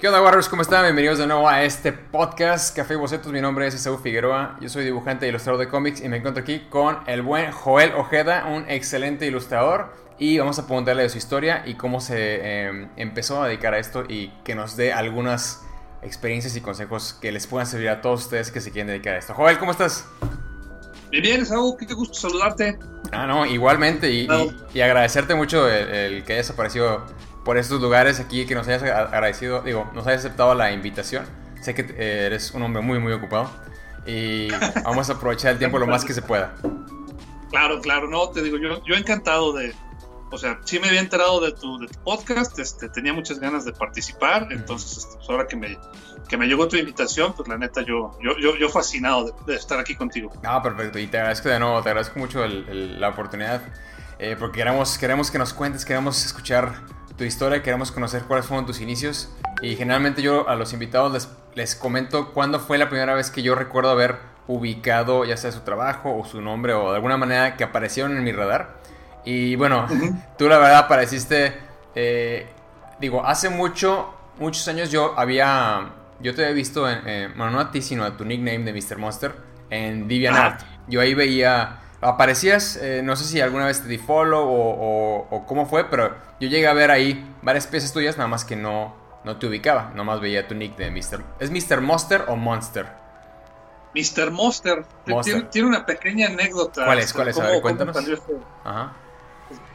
¿Qué onda, Warriors? ¿Cómo están? Bienvenidos de nuevo a este podcast Café y Bocetos. Mi nombre es Esaú Figueroa. Yo soy dibujante e ilustrador de cómics y me encuentro aquí con el buen Joel Ojeda, un excelente ilustrador. Y vamos a preguntarle de su historia y cómo se eh, empezó a dedicar a esto y que nos dé algunas experiencias y consejos que les puedan servir a todos ustedes que se quieren dedicar a esto. Joel, ¿cómo estás? Bien, bien, Esaú, qué gusto saludarte. Ah, no, igualmente. Y, y, agradecerte mucho el, el que hayas aparecido por estos lugares aquí, que nos hayas agradecido, digo, nos hayas aceptado la invitación. Sé que eh, eres un hombre muy, muy ocupado y vamos a aprovechar el tiempo lo más que se pueda. Claro, claro, no, te digo, yo, yo encantado de, o sea, sí me había enterado de tu, de tu podcast, este, tenía muchas ganas de participar, entonces este, pues ahora que me, que me llegó tu invitación, pues la neta yo, yo, yo, yo fascinado de, estar aquí contigo. Ah, perfecto, y te agradezco de nuevo, te agradezco mucho la oportunidad, eh, porque queremos, queremos que nos cuentes, queremos escuchar tu historia, queremos conocer cuáles fueron tus inicios. Y generalmente yo a los invitados les, les comento cuándo fue la primera vez que yo recuerdo haber ubicado ya sea su trabajo o su nombre o de alguna manera que aparecieron en mi radar. Y bueno, tú la verdad apareciste, eh, digo, hace mucho, muchos años yo había, yo te había visto, en, eh, bueno, no a ti, sino a tu nickname de Mr. Monster en DeviantArt. Yo ahí veía aparecías, eh, no sé si alguna vez te di follow o, cómo fue, pero yo llegué a ver ahí varias piezas tuyas, nada más que no, no te ubicaba, nomás veía tu nick de Mr. ¿Es Mr. Monster o Monster? Mr. Monster. Tiene, una pequeña anécdota. ¿Cuál es? ¿Cuál es? A ver, cuéntanos. Ajá.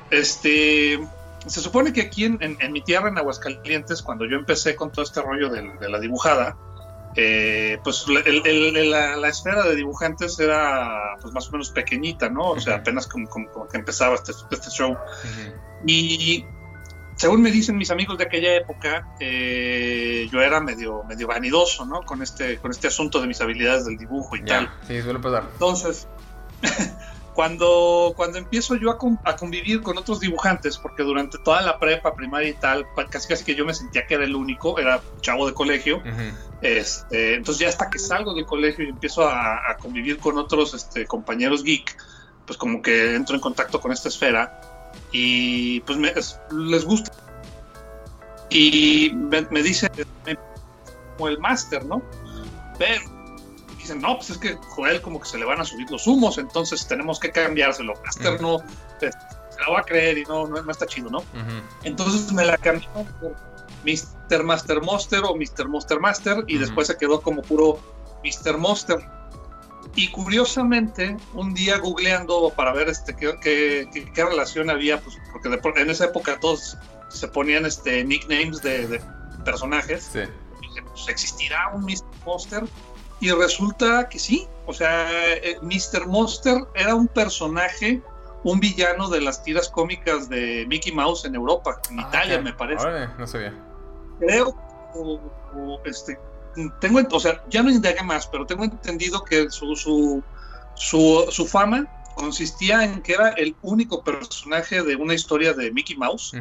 Este, se supone que aquí en, mi tierra, en Aguascalientes, cuando yo empecé con todo este rollo de la dibujada, eh, pues la, esfera de dibujantes era pues más o menos pequeñita, ¿no? O sea, apenas como, que empezaba este, este show. Y según me dicen mis amigos de aquella época, eh, yo era medio, medio vanidoso, ¿no? Con este, con este asunto de mis habilidades del dibujo y tal. Sí, suele pasar. Entonces, cuando, cuando empiezo yo a, convivir con otros dibujantes, porque durante toda la prepa, primaria y tal, casi casi que yo me sentía que era el único, era chavo de colegio. este, entonces ya hasta que salgo del colegio y empiezo a, convivir con otros este, compañeros geek, pues como que entro en contacto con esta esfera y pues les gusta. Y me, me dicen como el máster, ¿no? Pero dicen, no, pues es que Joel como que se le van a subir los humos, entonces tenemos que cambiárselo. Master no se la va a creer y no, no, está chido, ¿no? Entonces me la cambió por Mr. Master Monster o Mr. Monster Master y después se quedó como puro Mr. Monster. Y curiosamente, un día googleando para ver este qué, qué, relación había, pues porque en esa época todos se ponían este nicknames de, personajes. Sí. dije, pues existirá un Mr. Monster y resulta que sí, o sea, eh, Mr. Monster era un personaje, un villano de las tiras cómicas de Mickey Mouse en Europa, en ah, Italia, me parece. no sabía. Creo, este, tengo, o sea, ya no indagué más, pero tengo entendido que su, su, su, fama consistía en que era el único personaje de una historia de Mickey Mouse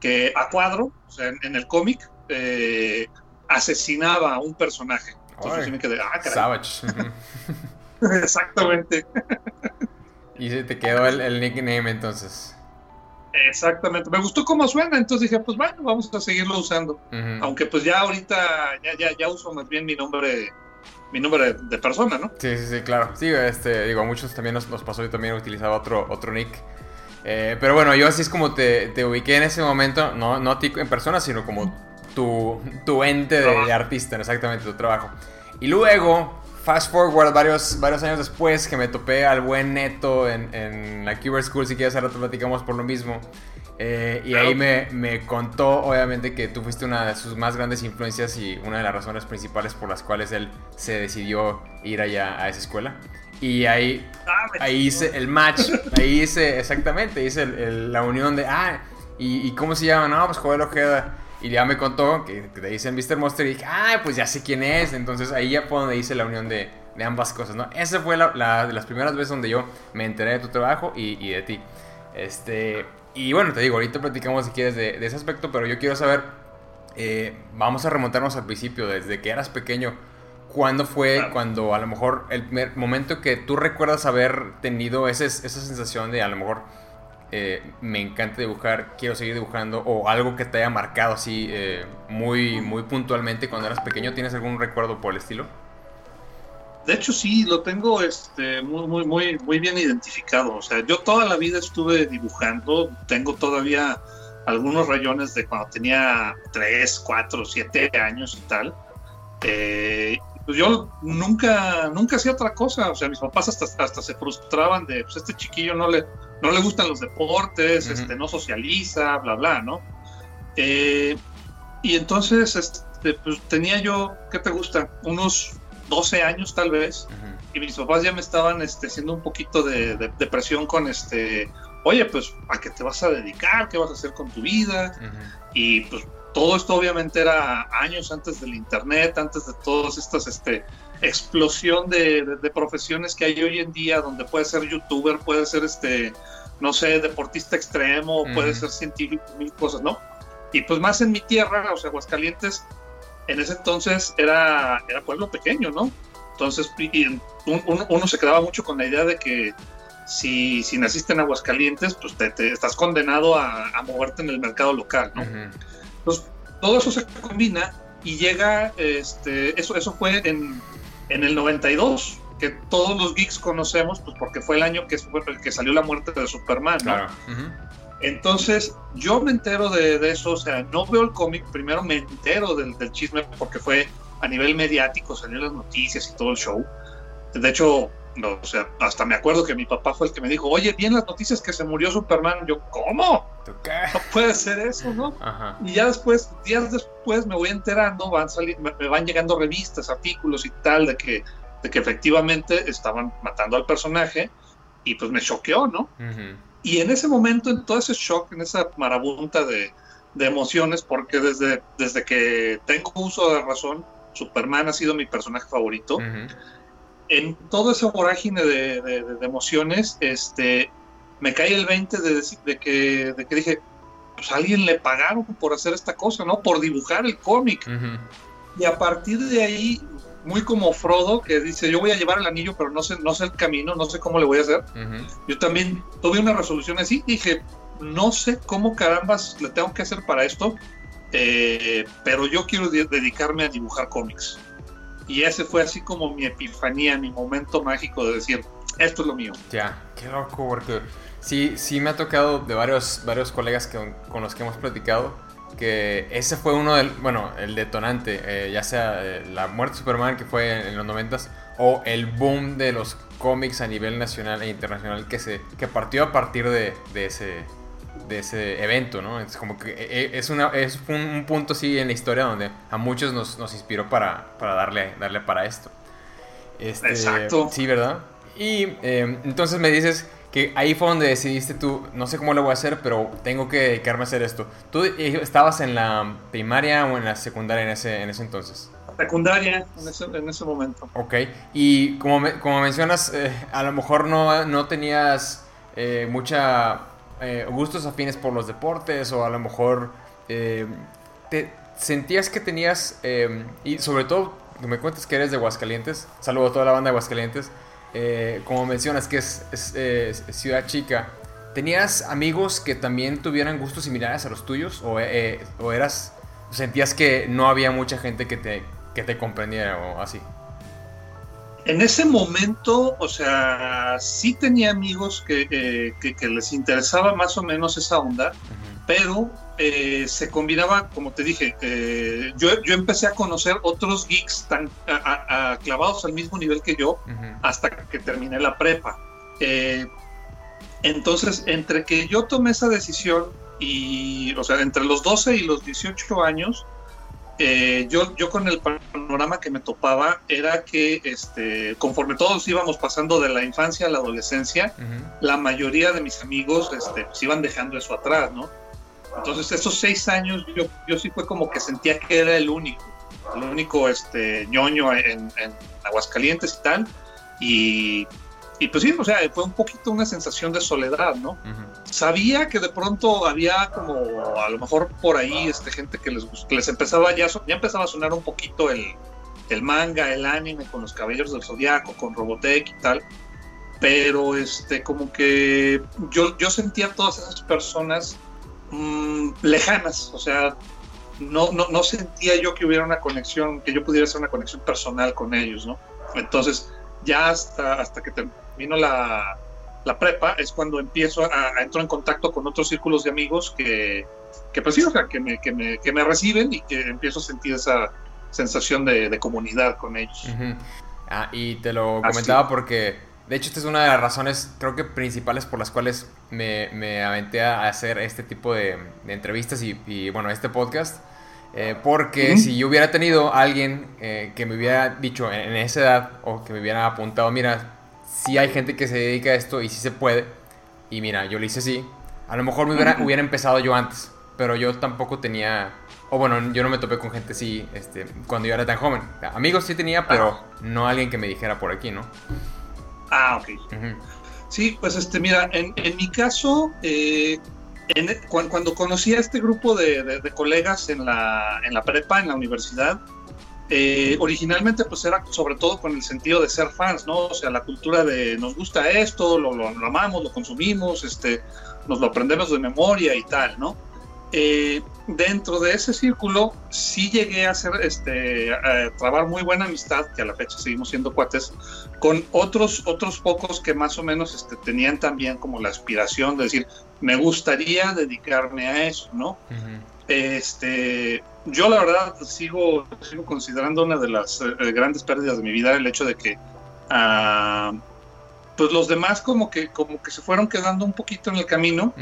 que a cuadro, o sea, en, el cómic, eh, asesinaba a un personaje. Entonces me quedé, ah, Savage. Exactamente. y se te quedó el, nickname entonces. Exactamente, me gustó cómo suena, entonces dije, pues bueno, vamos a seguirlo usando. Aunque pues ya ahorita ya, ya, ya uso más bien mi nombre mi nombre de, persona, ¿no? Sí, sí, sí, claro. Sí, este, digo, a muchos también nos, pasó, yo también utilizaba otro, otro nick. Eh, pero bueno, yo así es como te, te, ubiqué en ese momento, no, no a ti en persona, sino como tu, tu ente de, artista, exactamente, tu trabajo. Y luego, fast forward varios, varios años después, que me topé al buen Neto en, en la Cuber School, si quieres ahora te platicamos por lo mismo. Eh, y ahí me, me, contó, obviamente, que tú fuiste una de sus más grandes influencias y una de las razones principales por las cuales él se decidió ir allá a esa escuela. Y ahí, ah, ahí hice el match, ahí hice, exactamente, hice la unión de, ah, ¿y, ¿y, cómo se llama? No, pues Joel Ojeda. Y ya me contó que, te dicen Mr. Monster y dije, ah, pues ya sé quién es. Entonces ahí ya fue donde hice la unión de, de ambas cosas, ¿no? Esa fue la, de las primeras veces donde yo me enteré de tu trabajo y, y, de ti. Este, y bueno, te digo, ahorita platicamos si quieres de, de ese aspecto, pero yo quiero saber, eh, vamos a remontarnos al principio, desde que eras pequeño. ¿Cuándo fue cuando a lo mejor el momento que tú recuerdas haber tenido ese, esa sensación de a lo mejor eh, me encanta dibujar, quiero seguir dibujando, o algo que te haya marcado así eh, muy, muy puntualmente cuando eras pequeño? ¿Tienes algún recuerdo por el estilo? De hecho, sí, lo tengo este, muy, muy, muy, muy bien identificado. O sea, yo toda la vida estuve dibujando, tengo todavía algunos rayones de cuando tenía 3, 4, 7 años y tal. Eh, pues yo nunca, nunca hacía otra cosa. O sea, mis papás hasta, hasta se frustraban de, pues este chiquillo no le, no le gustan los deportes, este, no socializa, bla, bla, ¿no? Eh, y entonces este, pues, tenía yo, ¿qué te gusta? Unos 12 años tal vez. Y mis papás ya me estaban este, haciendo un poquito de, de, presión con este, oye, pues, ¿a qué te vas a dedicar? ¿Qué vas a hacer con tu vida? Y pues todo esto obviamente era años antes del internet, antes de todas estas este, explosión de, profesiones que hay hoy en día, donde puede ser youtuber, puede ser este, no sé, deportista extremo, puede ser científico, mil cosas, ¿no? Y pues más en mi tierra, o sea, Aguascalientes, en ese entonces era, era pueblo pequeño, ¿no? Entonces uno, se quedaba mucho con la idea de que si, si naciste en Aguascalientes, pues te, estás condenado a, moverte en el mercado local, ¿no? Entonces, todo eso se combina y llega, este, eso, eso fue en, en el 92, que todos los geeks conocemos, pues porque fue el año que, fue, que salió la muerte de Superman, ¿no? Entonces, yo me entero de, de, eso, o sea, no veo el cómic, primero me entero del, del, chisme porque fue a nivel mediático, salió las noticias y todo el show. De hecho, no, o sea, hasta me acuerdo que mi papá fue el que me dijo, oye, bien las noticias que se murió Superman. Yo, ¿cómo? No puede ser eso, ¿no? Y ya después, días después, me voy enterando, van me, van llegando revistas, artículos y tal, de que, de que efectivamente estaban matando al personaje, y pues me choqueó, ¿no? Y en ese momento, en todo ese shock, en esa marabunta de, de emociones, porque desde, desde que tengo uso de razón, Superman ha sido mi personaje favorito en todo ese vorágine de, emociones, este, me cae el 20 de, que, de que dije, pues a alguien le pagaron por hacer esta cosa, ¿no? Por dibujar el cómic. Y a partir de ahí, muy como Frodo, que dice, yo voy a llevar el anillo, pero no sé, no sé el camino, no sé cómo le voy a hacer. Yo también tuve una resolución así, dije, no sé cómo carambas le tengo que hacer para esto, eh, pero yo quiero dedicarme a dibujar cómics. Y ese fue así como mi epifanía, mi momento mágico de decir, esto es lo mío. Ya, qué loco, porque sí, sí me ha tocado de varios, varios colegas que, con los que hemos platicado que ese fue uno del, bueno, el detonante, eh, ya sea eh, la muerte de Superman que fue en, los noventas o el boom de los cómics a nivel nacional e internacional que se que partió a partir de, de ese de ese evento, ¿no? Es como que eh, eh, es, una, es un, punto así en la historia donde a muchos nos, nos inspiró para, para, darle, darle para esto. Este, Exacto. Sí, ¿verdad? Y em, entonces me dices que ahí fue donde decidiste tú, no sé cómo lo voy a hacer, pero tengo que dedicarme a hacer esto. ¿Tú eh, estabas en la primaria o en la secundaria en ese, en ese entonces? Secundaria, en ese, en ese momento. Ok, y como, como mencionas, a lo mejor no, no tenías mucha eh, gustos afines por los deportes o a lo mejor eh, te sentías que tenías, eh, y sobre todo me cuentes que eres de Aguascalientes, saludo a toda la banda de Aguascalientes, como mencionas que es, ciudad chica, ¿tenías amigos que también tuvieran gustos similares a los tuyos o, o eras, sentías que no había mucha gente que te, que te comprendiera o así? En ese momento, o sea, sí tenía amigos que, que, les interesaba más o menos esa onda, pero eh, se combinaba, como te dije, eh, yo, yo, empecé a conocer otros geeks tan clavados al mismo nivel que yo hasta que terminé la prepa. Eh, entonces, entre que yo tomé esa decisión y, o sea, entre los 12 y los 18 años, eh, yo, yo con el panorama que me topaba era que este, conforme todos íbamos pasando de la infancia a la adolescencia, la mayoría de mis amigos este, pues, iban dejando eso atrás, ¿no? Entonces esos seis años yo, yo sí fue como que sentía que era el único, el único este, ñoño en, en Aguascalientes y tal, y y pues sí, o sea, fue un poquito una sensación de soledad, ¿no? Sabía que de pronto había como a lo mejor por ahí este gente que les, les empezaba ya, ya empezaba a sonar un poquito el, el manga, el anime con los caballeros del zodiaco, con Robotech y tal. pero este, como que yo, yo sentía a todas esas personas mm, lejanas, o sea, no, no, no, sentía yo que hubiera una conexión, que yo pudiera hacer una conexión personal con ellos, ¿no? Entonces, ya hasta, hasta que termino la, la prepa es cuando empiezo a, entrar en contacto con otros círculos de amigos que, que pues sí, o sea, que me, que me, que me reciben y que empiezo a sentir esa sensación de, de comunidad con ellos. Ah, y te lo comentaba porque, de hecho, esta es una de las razones, creo que principales por las cuales me, me aventé a hacer este tipo de, entrevistas y, y, bueno, este podcast. Eh, porque si yo hubiera tenido alguien eh, que me hubiera dicho en, en, esa edad o que me hubiera apuntado, mira, si hay gente que se dedica a esto y si se puede. Y mira, yo lo hice así. A lo mejor me hubiera, hubiera empezado yo antes, pero yo tampoco tenía, o bueno, yo no me topé con gente así este, cuando yo era tan joven. Amigos sí tenía, pero ah. no alguien que me dijera por aquí, ¿no? Ah, ok. Sí, pues este, mira, en, mi caso, eh, cuando, conocí a este grupo de, colegas en la, en la prepa, en la universidad, eh, originalmente pues era sobre todo con el sentido de ser fans, ¿no? O sea, la cultura de nos gusta esto, lo, lo, amamos, lo consumimos, este, nos lo aprendemos de memoria y tal, ¿no? Eh, dentro de ese círculo sí llegué a hacer, este, a trabar muy buena amistad, que a la fecha seguimos siendo cuates, con otros, otros pocos que más o menos este, tenían también como la aspiración de decir, me gustaría dedicarme a eso, ¿no? Este, yo la verdad sigo, sigo considerando una de las eh, grandes pérdidas de mi vida el hecho de que uh, pues los demás como que como que se fueron quedando un poquito en el camino.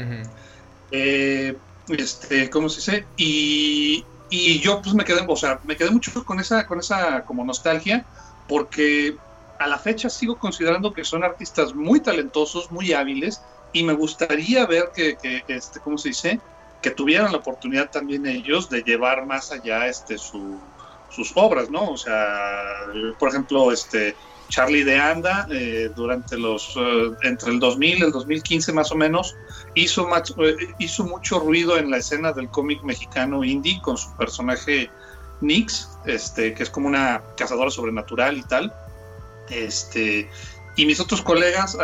eh, este, ¿cómo se dice? Y, y, yo pues me quedé, o sea, me quedé mucho con esa, con esa como nostalgia, porque a la fecha sigo considerando que son artistas muy talentosos, muy hábiles, y me gustaría ver que, que este, ¿cómo se dice? Que tuvieran la oportunidad también ellos de llevar más allá este, su, sus obras, ¿no? O sea, por ejemplo, este Charlie de Anda, eh, durante los, eh, entre el 2000 y el 2015 más o menos, hizo, eh, hizo mucho ruido en la escena del cómic mexicano indie con su personaje Nix, este, que es como una cazadora sobrenatural y tal. Este, y mis otros colegas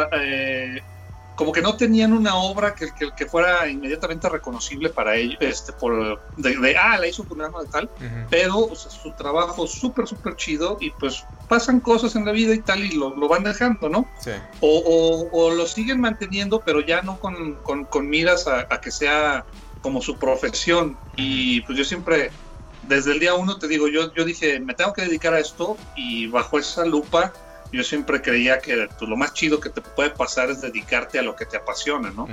como que no tenían una obra que, que, fuera inmediatamente reconocible para ellos, este, por, de, ah, la hizo fulano de tal, pero su trabajo súper, súper chido y pues pasan cosas en la vida y tal y lo, lo van dejando, ¿no? Sí. O, o, lo siguen manteniendo, pero ya no con, con, con miras a, a, que sea como su profesión. Y pues yo siempre, desde el día uno te digo, yo, yo dije, me tengo que dedicar a esto y bajo esa lupa yo siempre creía que pues, lo más chido que te puede pasar es dedicarte a lo que te apasiona, ¿no?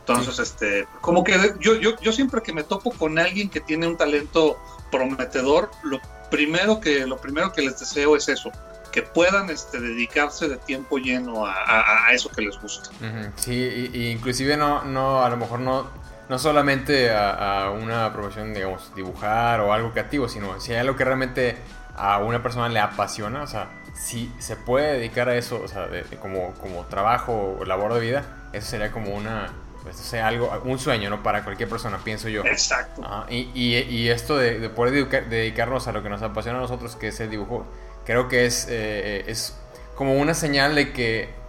Entonces, este, como que yo, yo, yo siempre que me topo con alguien que tiene un talento prometedor, lo primero que, lo primero que les deseo es eso, que puedan este, dedicarse de tiempo lleno a, a, eso que les gusta. Sí, y, inclusive no, no, a lo mejor no, no solamente a, a, una profesión, digamos, dibujar o algo creativo, sino si hay algo que realmente a una persona le apasiona, o sea, si se puede dedicar a eso, o sea, como, como trabajo o labor de vida, eso sería como una, pues, sea, algo, un sueño, ¿no? Para cualquier persona, pienso yo. Exacto. y, y, esto de, poder dedicarnos a lo que nos apasiona a nosotros, que es el dibujo, creo que es, eh, es como una señal de que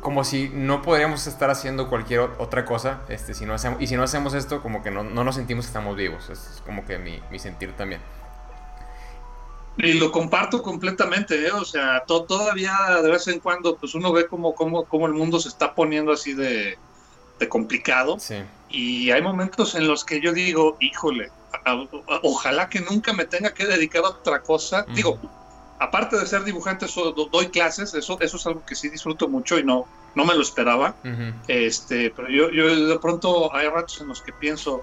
como si no podríamos estar haciendo cualquier otra cosa, este, si no hacemos, y si no hacemos esto, como que no, no nos sentimos que estamos vivos, es como que mi, mi sentir también. Y lo comparto completamente, ¿eh? o sea, todavía de vez en cuando pues uno ve cómo, cómo, cómo el mundo se está poniendo así de, complicado. Y hay momentos en los que yo digo, híjole, ojalá que nunca me tenga que dedicar a otra cosa. Digo, aparte de ser dibujante, doy clases, eso, eso es algo que sí disfruto mucho y no, no me lo esperaba. este, pero yo, yo de pronto hay ratos en los que pienso,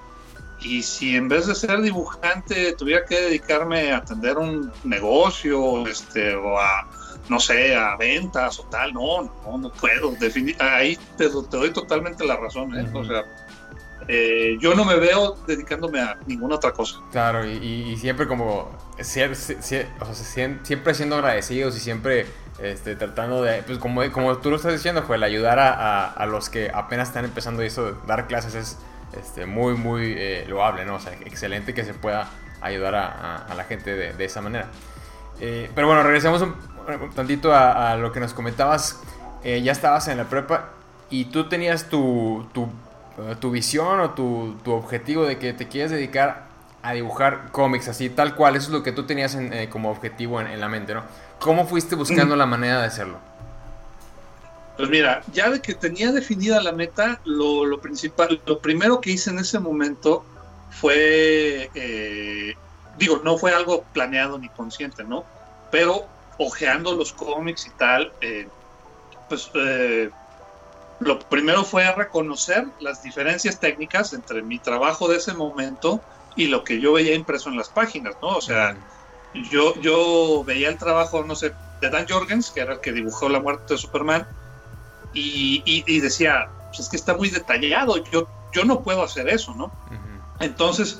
y si en vez de ser dibujante tuviera que dedicarme a atender un negocio, este, o a, no sé, a ventas o tal, no, no, no puedo. ahí te, te, doy totalmente la razón, ¿eh? O sea, eh, yo no me veo dedicándome a ninguna otra cosa. Claro, y, siempre como, siempre siendo agradecidos y siempre este, tratando de, pues como, como tú lo estás diciendo, fue el ayudar a, a, los que apenas están empezando eso, dar clases es este, muy, muy eh, loable, ¿no? O sea, excelente que se pueda ayudar a, la gente de, esa manera. Eh, pero bueno, regresemos un, tantito a, lo que nos comentabas. eh, ya estabas en la prepa y tú tenías tu, tu, tu visión o tu, tu, objetivo de que te quieres dedicar a dibujar cómics así, tal cual, eso es lo que tú tenías eh, como objetivo en, la mente, ¿no? ¿Cómo fuiste buscando la manera de hacerlo? Pues mira, ya de que tenía definida la meta, lo, lo principal, lo primero que hice en ese momento fue, digo, no fue algo planeado ni consciente, ¿no? Pero ojeando los cómics y tal, eh, pues eh, lo primero fue reconocer las diferencias técnicas entre mi trabajo de ese momento y lo que yo veía impreso en las páginas, ¿no? O sea, yo, yo veía el trabajo, no sé, de Dan Jorgens, que era el que dibujó la muerte de Superman, y, decía, pues es que está muy detallado, yo, yo no puedo hacer eso, ¿no? Entonces,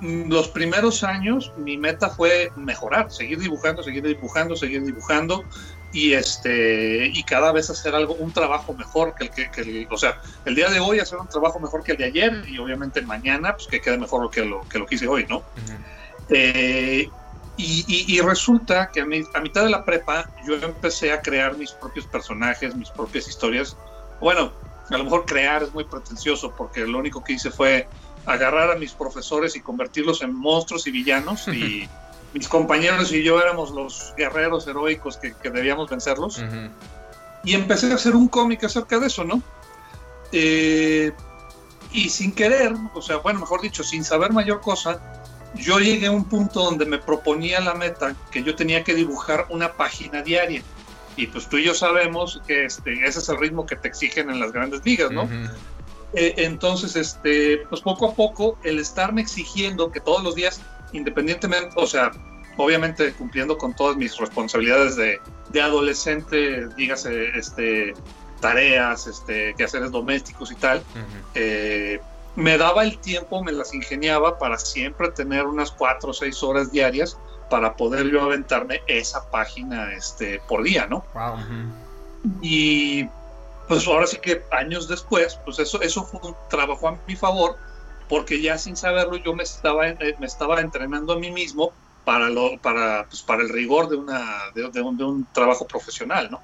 los primeros años mi meta fue mejorar, seguir dibujando, seguir dibujando, seguir dibujando y este y cada vez hacer algo un trabajo mejor que el que, el, o sea el día de hoy hacer un trabajo mejor que el de ayer y obviamente mañana pues que quede mejor que lo que lo hice hoy no eh, y, resulta que a, a mitad de la prepa yo empecé a crear mis propios personajes mis propias historias bueno a lo mejor crear es muy pretencioso porque lo único que hice fue agarrar a mis profesores y convertirlos en monstruos y villanos y mis compañeros y yo éramos los guerreros heroicos que, debíamos vencerlos. Y empecé a hacer un cómic acerca de eso, ¿no? Eh, y sin querer, o sea, bueno, mejor dicho, sin saber mayor cosa, yo llegué a un punto donde me proponía la meta que yo tenía que dibujar una página diaria. Y pues tú y yo sabemos que este, ese es el ritmo que te exigen en las grandes ligas, ¿no? Eh, entonces, este, pues poco a poco, el estarme exigiendo que todos los días independientemente, o sea, obviamente cumpliendo con todas mis responsabilidades de, de adolescente, dígase, este, tareas, este, quehaceres domésticos y tal, eh, me daba el tiempo, me las ingeniaba para siempre tener unas cuatro o seis horas diarias para poder yo aventarme esa página este, por día, ¿no? Y pues ahora sí que años después, pues eso, eso fue un trabajo a mi favor porque ya sin saberlo yo me estaba, eh, me estaba entrenando a mí mismo para, lo, para, pues, para el rigor de, una, de, un, trabajo profesional, ¿no?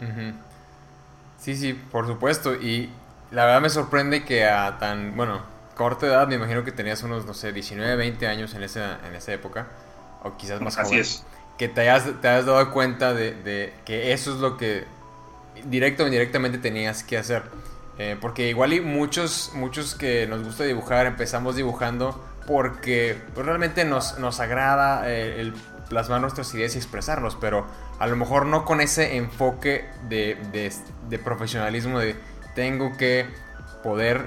Sí, sí, por supuesto. Y la verdad me sorprende que a tan, bueno, corta edad, me imagino que tenías unos, no sé, 19, 20 años en esa, en esa época, o quizás más Así es. Que te hayas, te hayas dado cuenta de, de que eso es lo que directo o indirectamente tenías que hacer. Eh, porque igual y muchos, muchos que nos gusta dibujar empezamos dibujando porque pues, realmente nos, nos agrada eh, el plasmar nuestras ideas y expresarnos, pero a lo mejor no con ese enfoque de, de, de profesionalismo de tengo que poder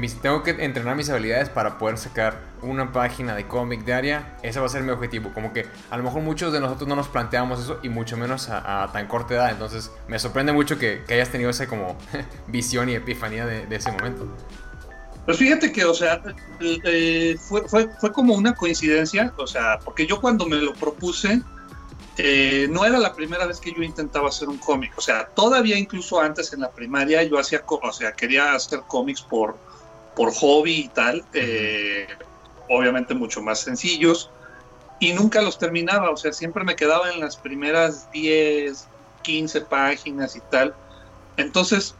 que tengo que entrenar mis habilidades para poder sacar una página de cómic diaria. Ese va a ser mi objetivo. Como que a lo mejor muchos de nosotros no nos planteamos eso y mucho menos a, tan corta edad. Entonces me sorprende mucho que, hayas tenido esa como visión y epifanía de, ese momento. Pues fíjate que, o sea, eh, fue, fue, fue, como una coincidencia, o sea, porque yo cuando me lo propuse, eh, no era la primera vez que yo intentaba hacer un cómic, o sea, todavía incluso antes en la primaria yo hacía, o sea, quería hacer cómics por, por hobby y tal, eh, obviamente mucho más sencillos, y nunca los terminaba, o sea, siempre me quedaba en las primeras 10, 15 páginas y tal. Entonces,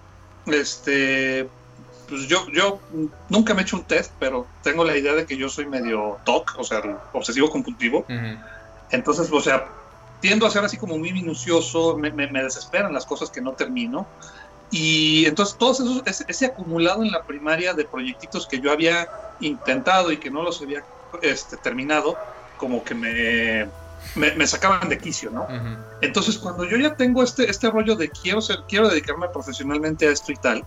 este, pues yo, yo nunca me he hecho un test, pero tengo la idea de que yo soy medio TOC, o sea, obsesivo compulsivo. Entonces, o sea, tiendo a ser así como muy minucioso, me, me, desesperan las cosas que no termino. Y entonces todo eso, ese, acumulado en la primaria de proyectitos que yo había intentado y que no los había este, terminado, como que me, me, sacaban de quicio, ¿no? Entonces cuando yo ya tengo este, este rollo de quiero, ser, quiero dedicarme profesionalmente a esto y tal,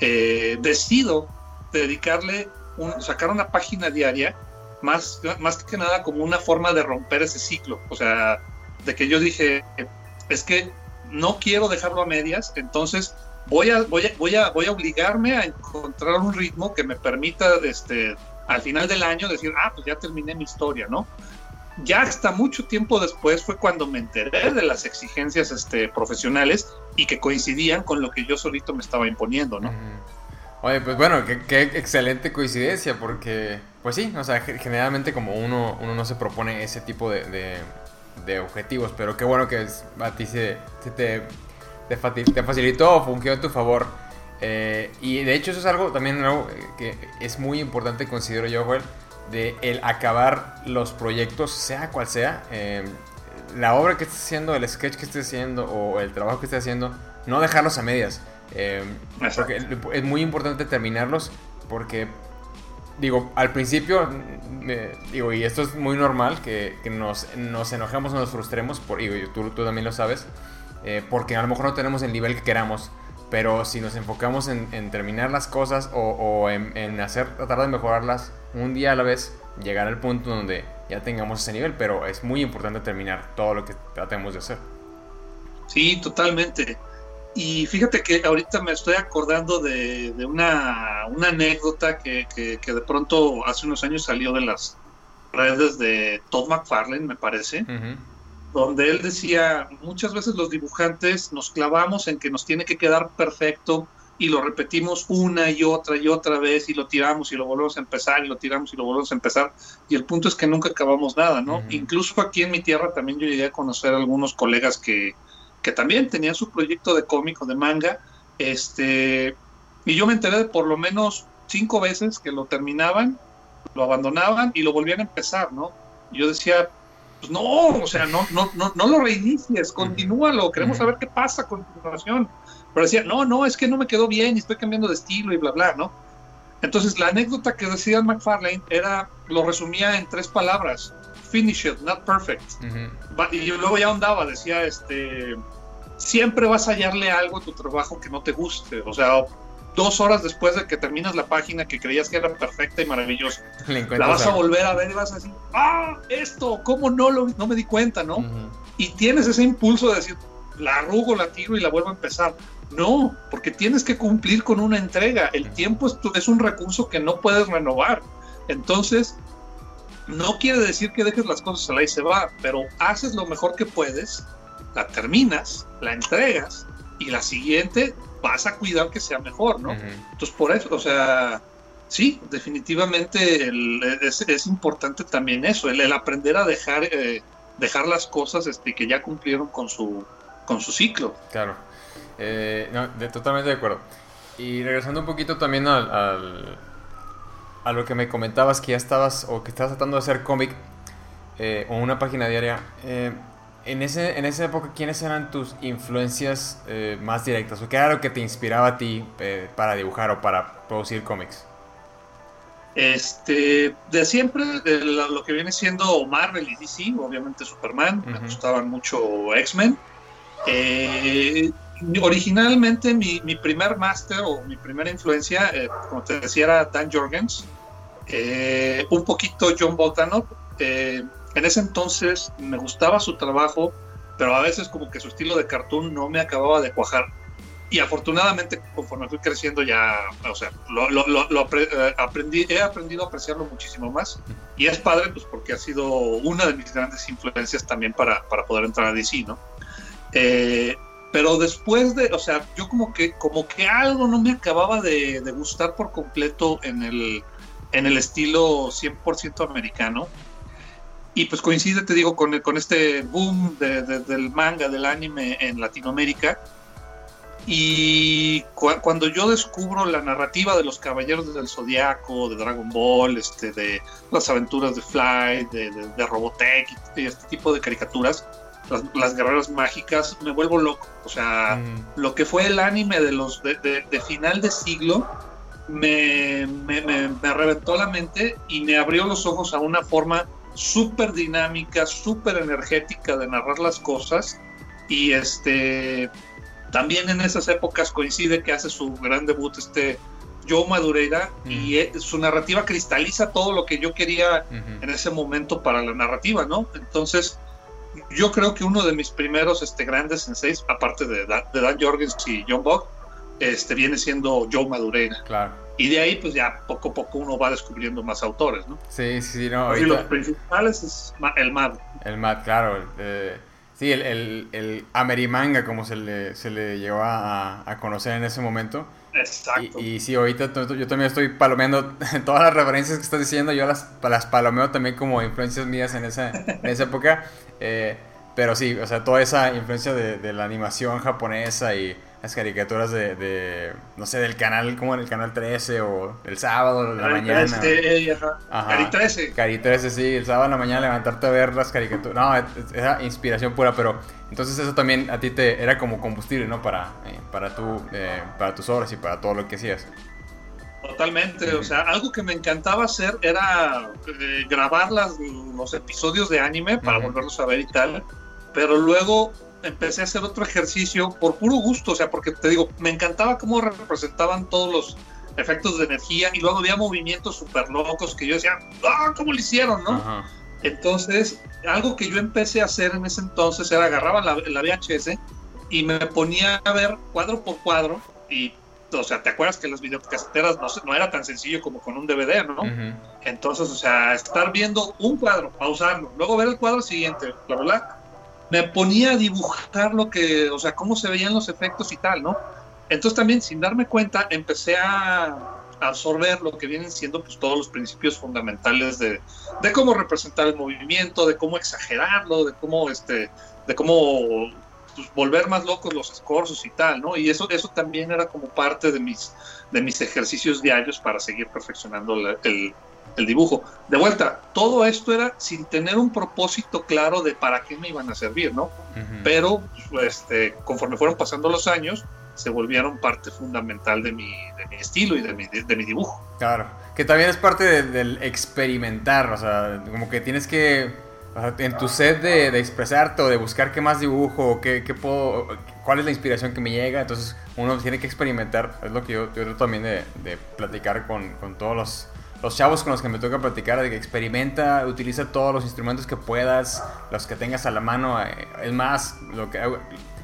eh, decido dedicarle, un, sacar una página diaria, más, más que nada como una forma de romper ese ciclo, o sea, de que yo dije, es que no quiero dejarlo a medias, entonces voy a, voy a, voy a, voy a obligarme a encontrar un ritmo que me permita, este, al final del año decir, ah, pues ya terminé mi historia, ¿no? Ya hasta mucho tiempo después fue cuando me enteré de las exigencias este, profesionales y que coincidían con lo que yo solito me estaba imponiendo, ¿no? Oye, pues bueno, qué, excelente coincidencia, porque, pues sí, o sea, generalmente como uno, uno no se propone ese tipo de, de, objetivos, pero qué bueno que a ti se, se te te, te facilitó o fungió a tu favor. Eh, y de hecho eso es algo también que es muy importante, considero yo, Joel, de el acabar los proyectos, sea cual sea, eh, la obra que estés haciendo, el sketch que estés haciendo o el trabajo que estés haciendo, no dejarlos a medias. Eh, es muy importante terminarlos porque, digo, al principio, digo, y esto es muy normal, que, nos, nos enojemos nos frustremos, por, digo, tú, tú también lo sabes, porque a lo mejor no tenemos el nivel que queramos. Pero si nos enfocamos en, terminar las cosas o, en, hacer, tratar de mejorarlas un día a la vez, llegar al punto donde ya tengamos ese nivel. Pero es muy importante terminar todo lo que tratemos de hacer. Sí, totalmente. Y fíjate que ahorita me estoy acordando de, una, anécdota que, de pronto hace unos años salió de las redes de Todd McFarlane, me parece donde él decía, muchas veces los dibujantes nos clavamos en que nos tiene que quedar perfecto y lo repetimos una y otra y otra vez y lo tiramos y lo volvemos a empezar y lo tiramos y lo volvemos a empezar y el punto es que nunca acabamos nada, ¿no? Incluso aquí en mi tierra también yo llegué a conocer a algunos colegas que, que también tenían su proyecto de cómic o de manga, este, y yo me enteré de por lo menos cinco veces que lo terminaban, lo abandonaban y lo volvían a empezar, ¿no? Yo decía, pues no, o sea, no, no, no, no lo reinicies, continúalo, queremos saber qué pasa a continuación. Pero decía, no, no, es que no me quedó bien y estoy cambiando de estilo y bla, bla, ¿no? Entonces la anécdota que decía McFarlane era, lo resumía en tres palabras, finish it, not perfect. Y luego ya andaba, decía, este, siempre vas a hallarle algo a tu trabajo que no te guste, o sea, dos horas después de que terminas la página que creías que era perfecta y maravillosa, la vas a volver a ver y vas a decir, ah, esto, ¿cómo no, lo, no me di cuenta, no? Y tienes ese impulso de decir, la arrugo, la tiro y la vuelvo a empezar. No, porque tienes que cumplir con una entrega. El tiempo es, es un recurso que no puedes renovar. Entonces, no quiere decir que dejes las cosas al ahí se va, pero haces lo mejor que puedes, la terminas, la entregas y la siguiente vas a cuidar que sea mejor, ¿no? Entonces, por eso, o sea, sí, definitivamente es, importante también eso, el, aprender a dejar, eh, dejar las cosas este, que ya cumplieron con su, con su ciclo. Claro, eh, totalmente de acuerdo. Y regresando un poquito también al, a lo que me comentabas que ya estabas o que estabas tratando de hacer cómic eh, o una página diaria. Eh, en, ese, en esa época, ¿quiénes eran tus influencias eh, más directas? ¿O qué era lo que te inspiraba a ti eh, para dibujar o para producir cómics? Este, de siempre, lo que viene siendo Marvel y DC, obviamente Superman, me gustaban mucho X-Men. Eh, originalmente mi, mi primer máster o mi primera influencia, como te decía, era Dan Jorgens, un poquito John Bogdanov, en ese entonces me gustaba su trabajo, pero a veces como que su estilo de cartoon no me acababa de cuajar. Y afortunadamente, conforme fui creciendo, ya, o sea, lo, eh, aprendí, he aprendido a apreciarlo muchísimo más. Y es padre, pues, porque ha sido una de mis grandes influencias también para, para poder entrar a DC, ¿no? Eh, pero después de, o sea, yo como que, como que algo no me acababa de, de gustar por completo en el, en el estilo 100% americano. Y pues coincide, te digo, con, con este boom del manga, del anime en Latinoamérica. Y cuando yo descubro la narrativa de los Caballeros del Zodiaco, de Dragon Ball, este, de las aventuras de Fly, de, Robotech y, este tipo de caricaturas, las, guerreras mágicas, me vuelvo loco. O sea, mm. lo que fue el anime de los de, final de siglo me, me, me reventó la mente y me abrió los ojos a una forma súper dinámica, súper energética de narrar las cosas. Y este también en esas épocas coincide que hace su gran debut este Joe Madureira y e, su narrativa cristaliza todo lo que yo quería en ese momento para la narrativa, ¿no? Entonces, yo creo que uno de mis primeros este, grandes senseis, aparte de, de Dan Jorgens y John Bog, este, viene siendo Joe Madureira. Claro. Y de ahí, pues ya poco a poco uno va descubriendo más autores, ¿no? Sí, sí, no. Ahorita... Y los principales es el MAD. El MAD, claro. Eh, sí, el, el, el, Amerimanga, como se le, se le llegó a, a conocer en ese momento. Exacto. Y, sí, ahorita yo también estoy palomeando todas las referencias que estás diciendo, yo las, las palomeo también como influencias mías en esa, en esa época. Eh, Pero sí, o sea, toda esa influencia de, la animación japonesa y las caricaturas de, no sé, del canal, como en el canal 13 o el sábado en la mañana. 13, ajá. Cari 13. Cari 13, sí, el sábado en la mañana levantarte a ver las caricaturas. No, esa inspiración pura, pero entonces eso también a ti te era como combustible, ¿no? Para, eh, para, tu, eh, para tus obras y para todo lo que hacías. Totalmente, o sea, algo que me encantaba hacer era eh, grabar las, los episodios de anime para volverlos a ver y tal, pero luego empecé a hacer otro ejercicio por puro gusto, o sea, porque te digo, me encantaba cómo representaban todos los efectos de energía y luego había movimientos súper locos que yo decía, ¡ah, cómo lo hicieron, no? Entonces, algo que yo empecé a hacer en ese entonces era agarraba la, la VHS y me ponía a ver cuadro por cuadro y o sea, ¿te acuerdas que las videocaseteras no, no era tan sencillo como con un DVD, ¿no? Entonces, o sea, estar viendo un cuadro, pausarlo, luego ver el cuadro siguiente, bla, bla, me ponía a dibujar lo que, o sea, cómo se veían los efectos y tal, ¿no? Entonces también, sin darme cuenta, empecé a absorber lo que vienen siendo pues todos los principios fundamentales de, de cómo representar el movimiento, de cómo exagerarlo, de cómo este, de cómo pues, volver más locos los escorzos y tal, ¿no? Y eso, eso también era como parte de mis, de mis ejercicios diarios para seguir perfeccionando el, dibujo. De vuelta, todo esto era sin tener un propósito claro de para qué me iban a servir, ¿no? Pero este, conforme fueron pasando los años, se volvieron parte fundamental de mi, de mi estilo y de mi, de, mi dibujo. Claro, que también es parte del experimentar, o sea, como que tienes que en tu sed de, expresarte o de buscar qué más dibujo, qué, puedo, cuál es la inspiración que me llega, entonces uno tiene que experimentar, es lo que yo, trato también de, platicar con, todos los, los, chavos con los que me toca platicar, de que experimenta, utiliza todos los instrumentos que puedas, los que tengas a la mano, eh, es más, lo que,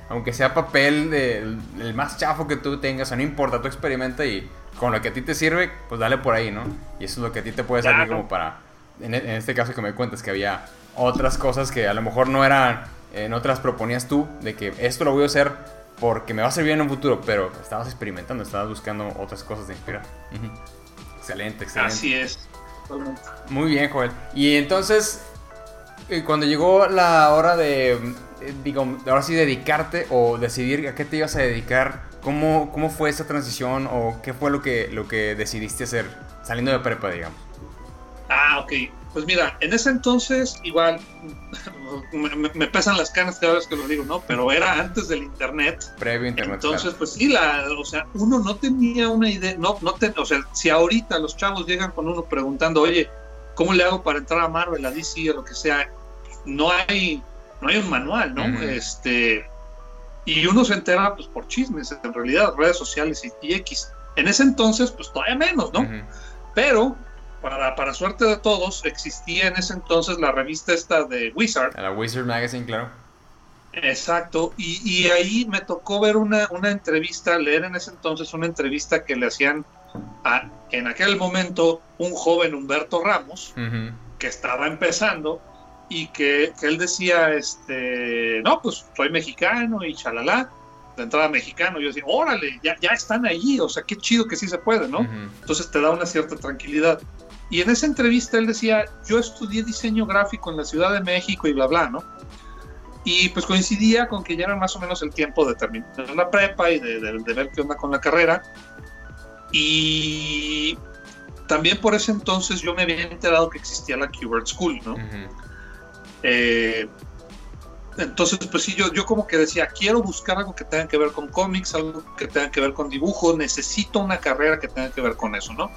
aunque sea papel, de, el más chafo que tú tengas, no importa, tú experimenta y con lo que a ti te sirve, pues dale por ahí, ¿no? Y eso es lo que a ti te puede servir como para, en, en este caso que me cuentas que había otras cosas que a lo mejor no eran, en otras proponías tú, de que esto lo voy a hacer porque me va a servir en un futuro, pero estabas experimentando, estabas buscando otras cosas de inspirar. Excelente, excelente. Así es. Muy bien, Joel. Y entonces, eh, cuando llegó la hora de, eh, digo, ahora sí dedicarte o decidir a qué te ibas a dedicar, ¿cómo, cómo fue esa transición o qué fue lo que, lo que decidiste hacer saliendo de prepa, digamos? Ah, ok. Pues mira, en ese entonces igual me, pesan las canas cada vez que lo digo, ¿no? Pero era antes del internet. Previo internet. Entonces, pues sí, la, o sea, uno no tenía una idea, no, no te, o sea, si ahorita los chavos llegan con uno preguntando, oye, ¿cómo le hago para entrar a Marvel, a DC o lo que sea? No hay, no hay un manual, ¿no? Este, y uno se entera pues por chismes, en realidad, redes sociales y, X. En ese entonces, pues todavía menos, ¿no? Pero para, para suerte de todos, existía en ese entonces la revista esta de Wizard. La Wizard Magazine, claro. Exacto, y, y ahí me tocó ver una, una, entrevista, leer en ese entonces una entrevista que le hacían a, en aquel momento, un joven Humberto Ramos, que estaba empezando, y que, que, él decía, este, no, pues soy mexicano y chalala, de entrada mexicano, yo decía, órale, ya, ya están allí, o sea, qué chido que sí se puede, ¿no? Entonces te da una cierta tranquilidad. Y en esa entrevista él decía, yo estudié diseño gráfico en la Ciudad de México y bla, bla, ¿no? Y pues coincidía con que ya era más o menos el tiempo de terminar la prepa y de, ver qué onda con la carrera. Y también por ese entonces yo me había enterado que existía la Qbert School, ¿no? Eh, entonces, pues sí, yo, yo como que decía, quiero buscar algo que tenga que ver con cómics, algo que tenga que ver con dibujo, necesito una carrera que tenga que ver con eso, ¿no?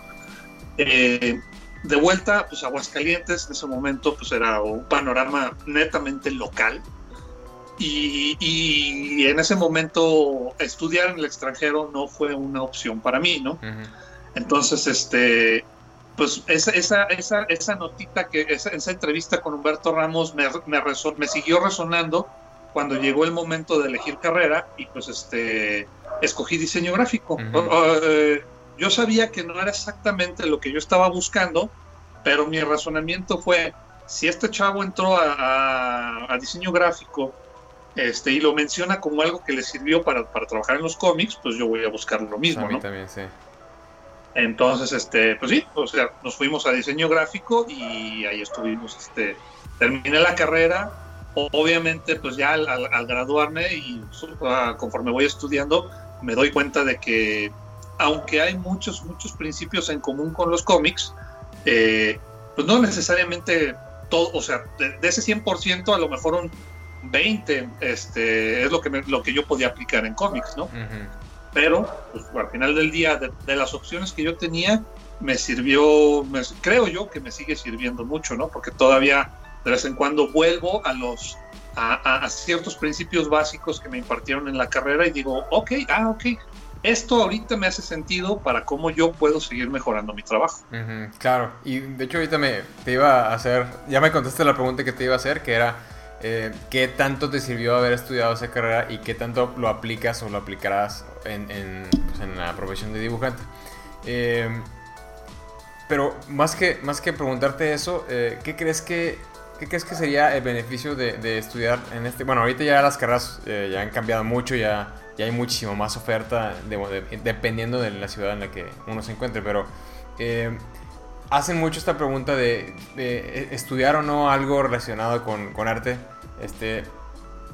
Eh, de vuelta, pues Aguascalientes en ese momento pues era un panorama netamente local. Y, en ese momento estudiar en el extranjero no fue una opción para mí, ¿no? Entonces, este, pues esa, esa, esa, esa notita, que esa, esa, entrevista con Humberto Ramos me, me, me, siguió resonando cuando llegó el momento de elegir carrera y pues este, escogí diseño gráfico yo sabía que no era exactamente lo que yo estaba buscando, pero mi razonamiento fue, si este chavo entró a, diseño gráfico este, y lo menciona como algo que le sirvió para, trabajar en los cómics, pues yo voy a buscar lo mismo, a mí también, sí. Entonces, este, pues sí, o sea, nos fuimos a diseño gráfico y ahí estuvimos, este, terminé la carrera obviamente pues ya al, graduarme y ah, conforme voy estudiando me doy cuenta de que aunque hay muchos, muchos principios en común con los cómics, eh, pues no necesariamente todo, o sea, de, ese 100% a lo mejor un 20 este, es lo que, lo que yo podía aplicar en cómics, ¿no? Pero pues, al final del día, de, las opciones que yo tenía, me sirvió, creo yo que me sigue sirviendo mucho, ¿no? Porque todavía de vez en cuando vuelvo a los a, ciertos principios básicos que me impartieron en la carrera y digo, ok, ah, ok, esto ahorita me hace sentido para cómo yo puedo seguir mejorando mi trabajo. claro, y de hecho ahorita me te iba a hacer, ya me contestaste la pregunta que te iba a hacer, que era, eh, ¿qué tanto te sirvió haber estudiado esa carrera y qué tanto lo aplicas o lo aplicarás en, en, pues, la profesión de dibujante? Eh, pero más que, más que preguntarte eso, eh, ¿qué crees que ¿Qué crees que sería el beneficio de, estudiar en este? Bueno, ahorita ya las carreras ya han cambiado mucho, ya, ya hay muchísimo más oferta dependiendo de la ciudad en la que uno se encuentre, pero eh, hacen mucho esta pregunta de, eh, estudiar o no algo relacionado con, con, arte. Este,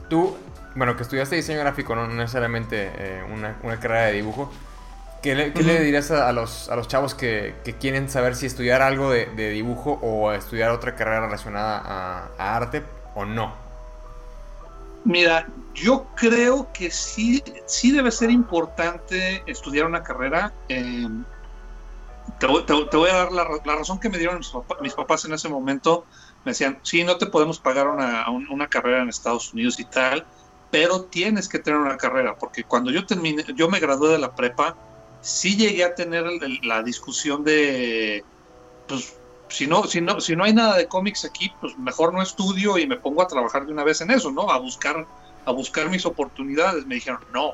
tú, bueno, que estudiaste diseño gráfico, no necesariamente una, una carrera de dibujo. ¿Qué le, dirías a, los, a los chavos que, quieren saber si estudiar algo de, dibujo o estudiar otra carrera relacionada a, arte o no? Mira, yo creo que sí, sí debe ser importante estudiar una carrera. Em, te, voy a dar la, razón que me dieron mis papás, en ese momento. Me decían, sí, no te podemos pagar una, una carrera en Estados Unidos y tal, pero tienes que tener una carrera, porque cuando yo terminé, yo me gradué de la prepa, sí llegué a tener la discusión de, pues, si no, si no, si no hay nada de cómics aquí, pues mejor no estudio y me pongo a trabajar de una vez en eso, ¿no? A buscar, a buscar mis oportunidades. Me dijeron, no,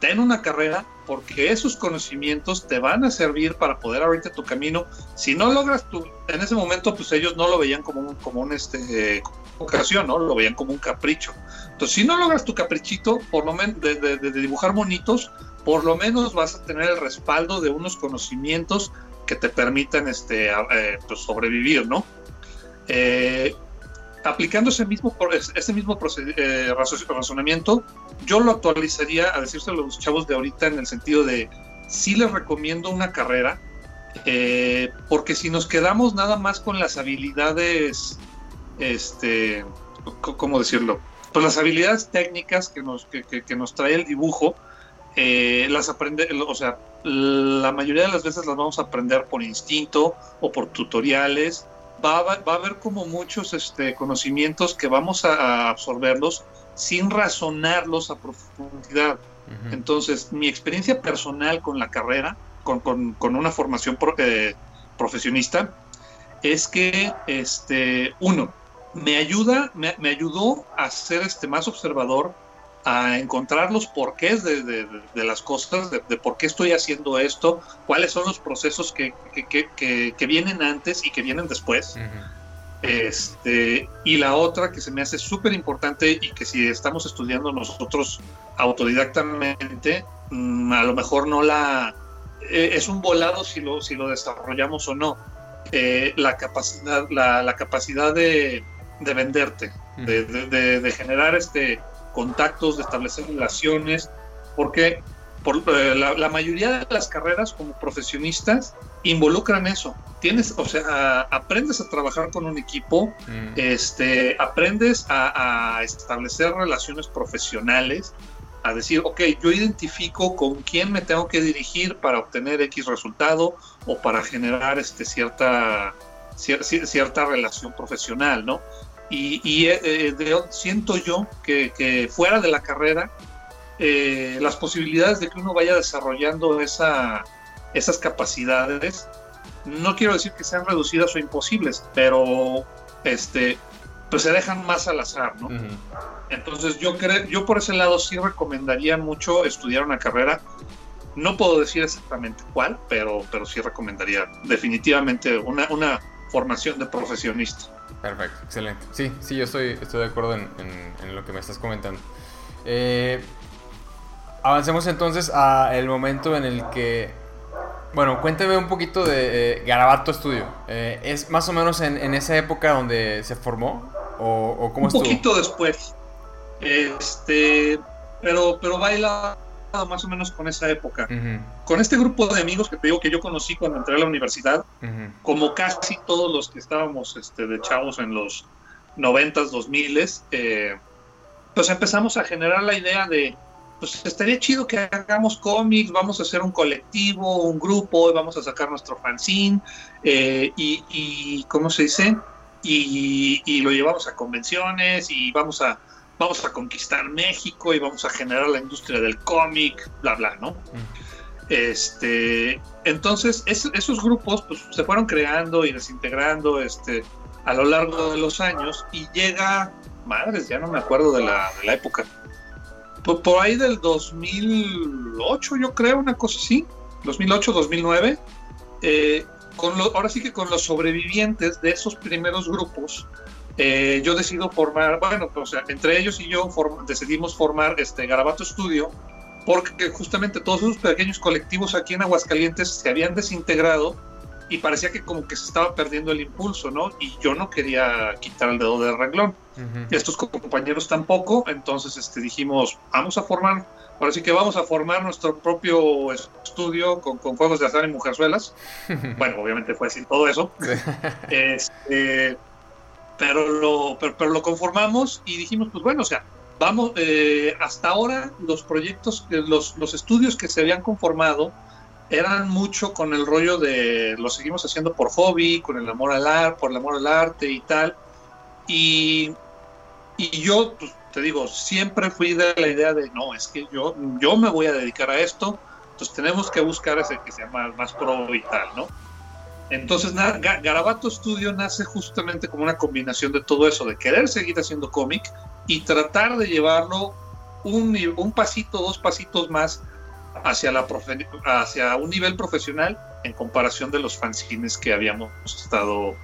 ten una carrera porque esos conocimientos te van a servir para poder abrirte tu camino. Si no logras tu, en ese momento, pues ellos no lo veían como un, como un este, ocasión, ¿no? Lo veían como un capricho. Entonces, si no logras tu caprichito, por lo menos de, dibujar monitos, por lo menos vas a tener el respaldo de unos conocimientos que te permitan este, eh, pues, sobrevivir, ¿no? Eh, aplicando ese mismo, ese mismo eh, razonamiento, yo lo actualizaría a decirse a los chavos de ahorita en el sentido de sí les recomiendo una carrera, porque si nos quedamos nada más con las habilidades, este, ¿cómo decirlo? Pues las habilidades técnicas que nos, que nos trae el dibujo, eh, las aprende, o sea, la mayoría de las veces las vamos a aprender por instinto o por tutoriales. Va a, va a haber como muchos este, conocimientos que vamos a, absorberlos sin razonarlos a profundidad. Entonces, mi experiencia personal con la carrera, con, con, una formación eh, profesionista, es que, este, uno, me ayuda, me, me, ayudó a ser este, más observador a encontrar los porqués de, de, las cosas, de, por qué estoy haciendo esto, cuáles son los procesos que, que, vienen antes y que vienen después. este, y la otra que se me hace súper importante y que si estamos estudiando nosotros autodidactamente, mm, a lo mejor no la... Eh, es un volado si lo, si lo desarrollamos o no. Eh, la capacidad, la, la capacidad de, venderte, de, generar este contactos, de establecer relaciones, porque por, eh, la, mayoría de las carreras como profesionistas involucran eso. Tienes, o sea, aprendes a trabajar con un equipo, mm. este, aprendes a, establecer relaciones profesionales, a decir, ok, yo identifico con quién me tengo que dirigir para obtener X resultado o para generar este, cierta, cierta relación profesional, ¿no? Y, eh, eh, siento yo que, fuera de la carrera, eh, las posibilidades de que uno vaya desarrollando esa, esas capacidades, no quiero decir que sean reducidas o imposibles, pero este, pues se dejan más al azar, ¿no? Entonces yo creo, yo por ese lado sí recomendaría mucho estudiar una carrera. No puedo decir exactamente cuál, pero, pero sí recomendaría definitivamente una, una formación de profesionista. Perfecto, excelente. Sí, sí, yo estoy, estoy de acuerdo en, lo que me estás comentando. Eh, avancemos entonces a el momento en el que... Bueno, cuénteme un poquito de eh, Garabato Studio. Eh, ¿Es más o menos en, esa época donde se formó? ¿O, cómo Un poquito después. Este, pero, pero baila más o menos con esa época. Con este grupo de amigos que te digo que yo conocí cuando entré a la universidad, como casi todos los que estábamos este, de chavos en los noventas, dos miles, eh, pues empezamos a generar la idea de, pues estaría chido que hagamos cómics, vamos a hacer un colectivo, un grupo, vamos a sacar nuestro fanzine, eh, y, y, ¿cómo se dice? Y, y, lo llevamos a convenciones y vamos a vamos a conquistar México y vamos a generar la industria del cómic, bla, bla, ¿no? Este, entonces, esos grupos pues, se fueron creando y desintegrando este, a lo largo de los años y llega, madres, ya no me acuerdo de la, de la época, por, por, ahí del 2008, yo creo, una cosa así, 2008, 2009, eh, con ahora sí que con los sobrevivientes de esos primeros grupos, eh, yo decido formar, bueno, o sea, entre ellos y yo decidimos formar este Garabato Studio, porque justamente todos esos pequeños colectivos aquí en Aguascalientes se habían desintegrado y parecía que como que se estaba perdiendo el impulso, ¿no? Y yo no quería quitar el dedo del renglón. Estos compañeros tampoco, entonces este, dijimos, vamos a formar, ahora sí que vamos a formar nuestro propio estudio con, con juegos de azar y mujerzuelas. bueno, obviamente fue así todo eso. este, pero lo, pero, lo conformamos y dijimos, pues bueno, o sea, vamos, eh, hasta ahora los proyectos, los, los estudios que se habían conformado eran mucho con el rollo de lo seguimos haciendo por hobby, con el amor al arte, por el amor al arte y tal. Y, y yo, pues, te digo, siempre fui de la idea de, no, es que yo, yo me voy a dedicar a esto, entonces tenemos que buscar ese que sea más, más pro y tal, ¿no? Entonces, Garabato Studio nace justamente como una combinación de todo eso, de querer seguir haciendo cómic y tratar de llevarlo un, un pasito, dos pasitos más hacia, la hacia un nivel profesional en comparación de los fanzines que habíamos estado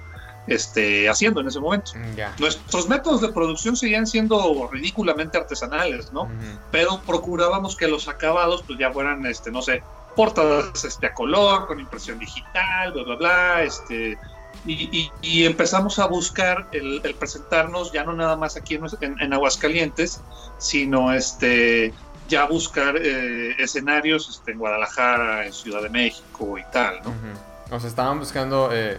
este, haciendo en ese momento. Mm, Nuestros métodos de producción seguían siendo ridículamente artesanales, ¿no? Pero procurábamos que los acabados pues ya fueran, este, no sé, portadas este, a color, con impresión digital, bla, bla, bla, este, y, empezamos a buscar el, presentarnos ya no nada más aquí en, Aguascalientes, sino este, ya buscar eh, escenarios este, en Guadalajara, en Ciudad de México y tal, ¿no? Sea, estaban buscando, eh,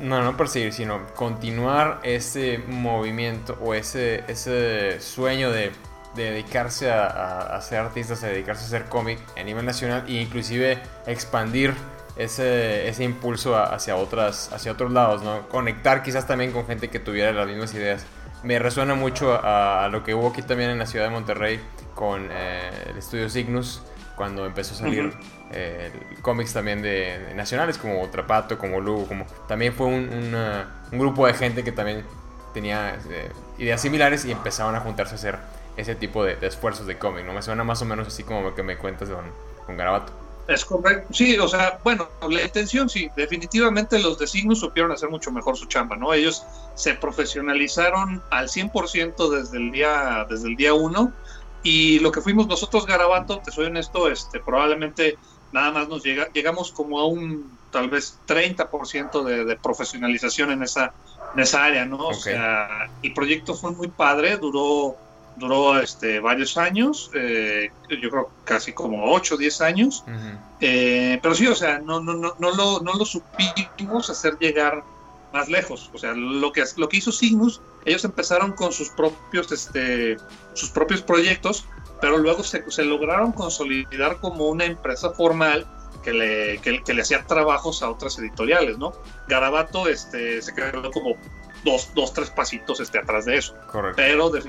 no, no perseguir, sino continuar ese movimiento o ese, ese sueño de dedicarse a, ser artistas, a dedicarse a hacer cómic a nivel nacional e inclusive expandir ese, ese impulso hacia, otras, hacia otros lados, ¿no? Conectar quizás también con gente que tuviera las mismas ideas. Me resuena mucho a, lo que hubo aquí también en la ciudad de Monterrey con eh, el estudio Cygnus, cuando empezó a salir eh, cómics también de, nacionales como Trapato, como Lugo, como también fue un, un grupo de gente que también tenía eh, ideas similares y empezaban a juntarse a hacer ese tipo de, esfuerzos de cómic, ¿no? Me suena más o menos así como lo que me cuentas con, con Garabato. Es correcto, sí, o sea, bueno, la intención sí, definitivamente los de Signos supieron hacer mucho mejor su chamba, ¿no? Ellos se profesionalizaron al 100% desde el día desde el día uno y lo que fuimos nosotros Garabato, te soy honesto, este probablemente nada más nos llega, llegamos como a un tal vez 30% de, de profesionalización en esa en esa área, ¿no? O sea, el proyecto fue muy padre, duró duró este, varios años, eh, yo creo casi como 8 o 10 años, eh, pero sí, o sea, no, no, no, no, lo, no lo supimos hacer llegar más lejos, o sea, lo que, lo que hizo Cygnus, ellos empezaron con sus propios, este, sus propios proyectos, pero luego se, se lograron consolidar como una empresa formal que le, que, que le hacía trabajos a otras editoriales, ¿no? Garabato este, se quedó como dos, dos, tres pasitos este, atrás de eso. Correcto. Pero de,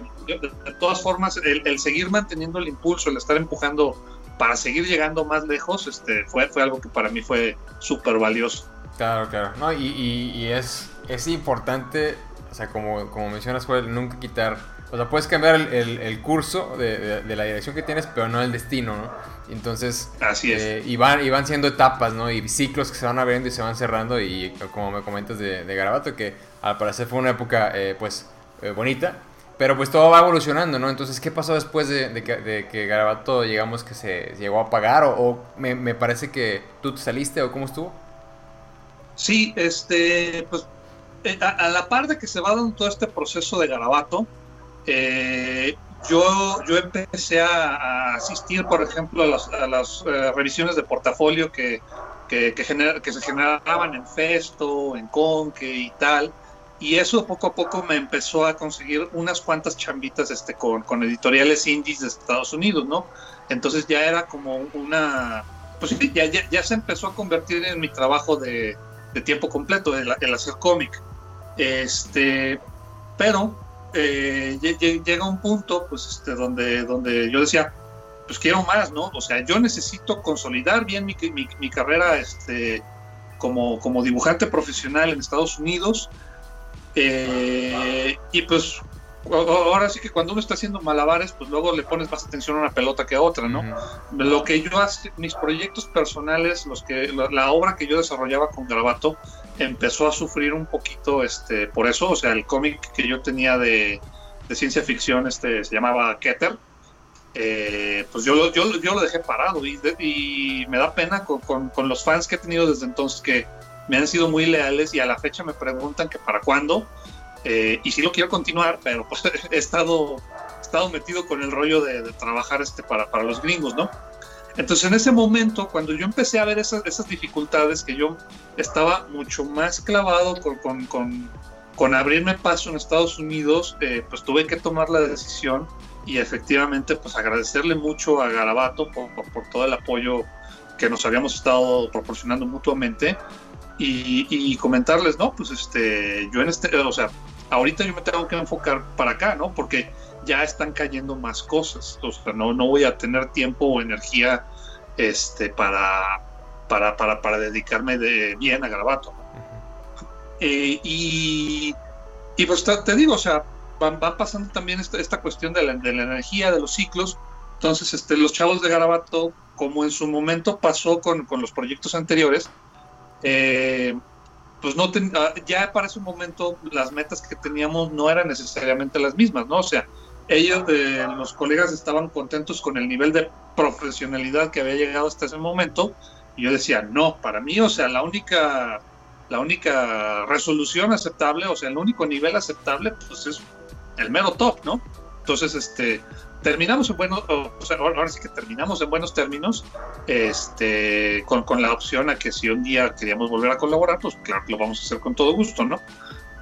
todas formas, el, seguir manteniendo el impulso, el estar empujando para seguir llegando más lejos, este, fue, fue algo que para mí fue súper valioso. Claro, claro. No, y, y, es, es importante, o sea, como, como mencionas, fue nunca quitar. O sea, puedes cambiar el, el, curso de, de, la dirección que tienes, pero no el destino, ¿no? Entonces, Así es. Eh, y, van, y van siendo etapas, ¿no? Y ciclos que se van abriendo y se van cerrando. Y como me comentas de, de Garabato, que al parecer fue una época, eh, pues, eh, bonita. Pero pues todo va evolucionando, ¿no? Entonces, ¿qué pasó después de, que, de que, Garabato, digamos, que se llegó a pagar? ¿O, me, me, parece que tú te saliste o cómo estuvo? Sí, este, pues a, la par de que se va dando todo este proceso de garabato, eh, yo, yo empecé a, asistir, por ejemplo, a las, eh, revisiones de portafolio que, que, que, se generaban en Festo, en Conque y tal. Y eso poco a poco me empezó a conseguir unas cuantas chambitas este, con, con editoriales indies de Estados Unidos, ¿no? Entonces ya era como una... Pues sí, ya, ya, se empezó a convertir en mi trabajo de, de tiempo completo, el, el hacer cómic. Este, pero eh, llega un punto, pues, este, donde, donde yo decía, pues quiero más, ¿no? O sea, yo necesito consolidar bien mi, mi, carrera, este, como, como dibujante profesional en Estados Unidos. Eh, y pues ahora sí que cuando uno está haciendo malabares, pues luego le pones más atención a una pelota que a otra, ¿no? Lo que yo hace, mis proyectos personales, los que la, obra que yo desarrollaba con Gravato, empezó a sufrir un poquito este por eso, o sea, el cómic que yo tenía de, ciencia ficción este se llamaba Keter. Eh, pues yo, yo, yo lo dejé parado y, y me da pena con, con, los fans que he tenido desde entonces que me han sido muy leales y a la fecha me preguntan que para cuándo eh, y sí lo quiero continuar, pero pues he estado, estado metido con el rollo de, trabajar este para, para, los gringos, ¿no? Entonces en ese momento, cuando yo empecé a ver esas, esas dificultades, que yo estaba mucho más clavado con, con, con, con abrirme paso en Estados Unidos, eh, pues tuve que tomar la decisión y efectivamente pues agradecerle mucho a Garabato por, por, todo el apoyo que nos habíamos estado proporcionando mutuamente y, y, comentarles, no, pues este, yo en este, o sea, ahorita yo me tengo que enfocar para acá, ¿no? Porque ya están cayendo más cosas, o sea, no, no voy a tener tiempo o energía este, para, para, para, para dedicarme de bien a Garabato. Eh, y, y pues te, digo, o sea, van, pasando también esta, esta cuestión de la, de la, energía, de los ciclos. Entonces, este, los chavos de Garabato, como en su momento pasó con, con los proyectos anteriores, eh, pues no ah, ya para ese momento las metas que teníamos no eran necesariamente las mismas, ¿no? O sea, ellos, eh, los colegas estaban contentos con el nivel de profesionalidad que había llegado hasta ese momento, y yo decía, no, para mí, o sea, la única, la única resolución aceptable, o sea, el único nivel aceptable, pues es el mero top, ¿no? Entonces, este, terminamos en buenos, o sea, ahora sí que terminamos en buenos términos, este, con, con, la opción a que si un día queríamos volver a colaborar, pues claro lo vamos a hacer con todo gusto, ¿no?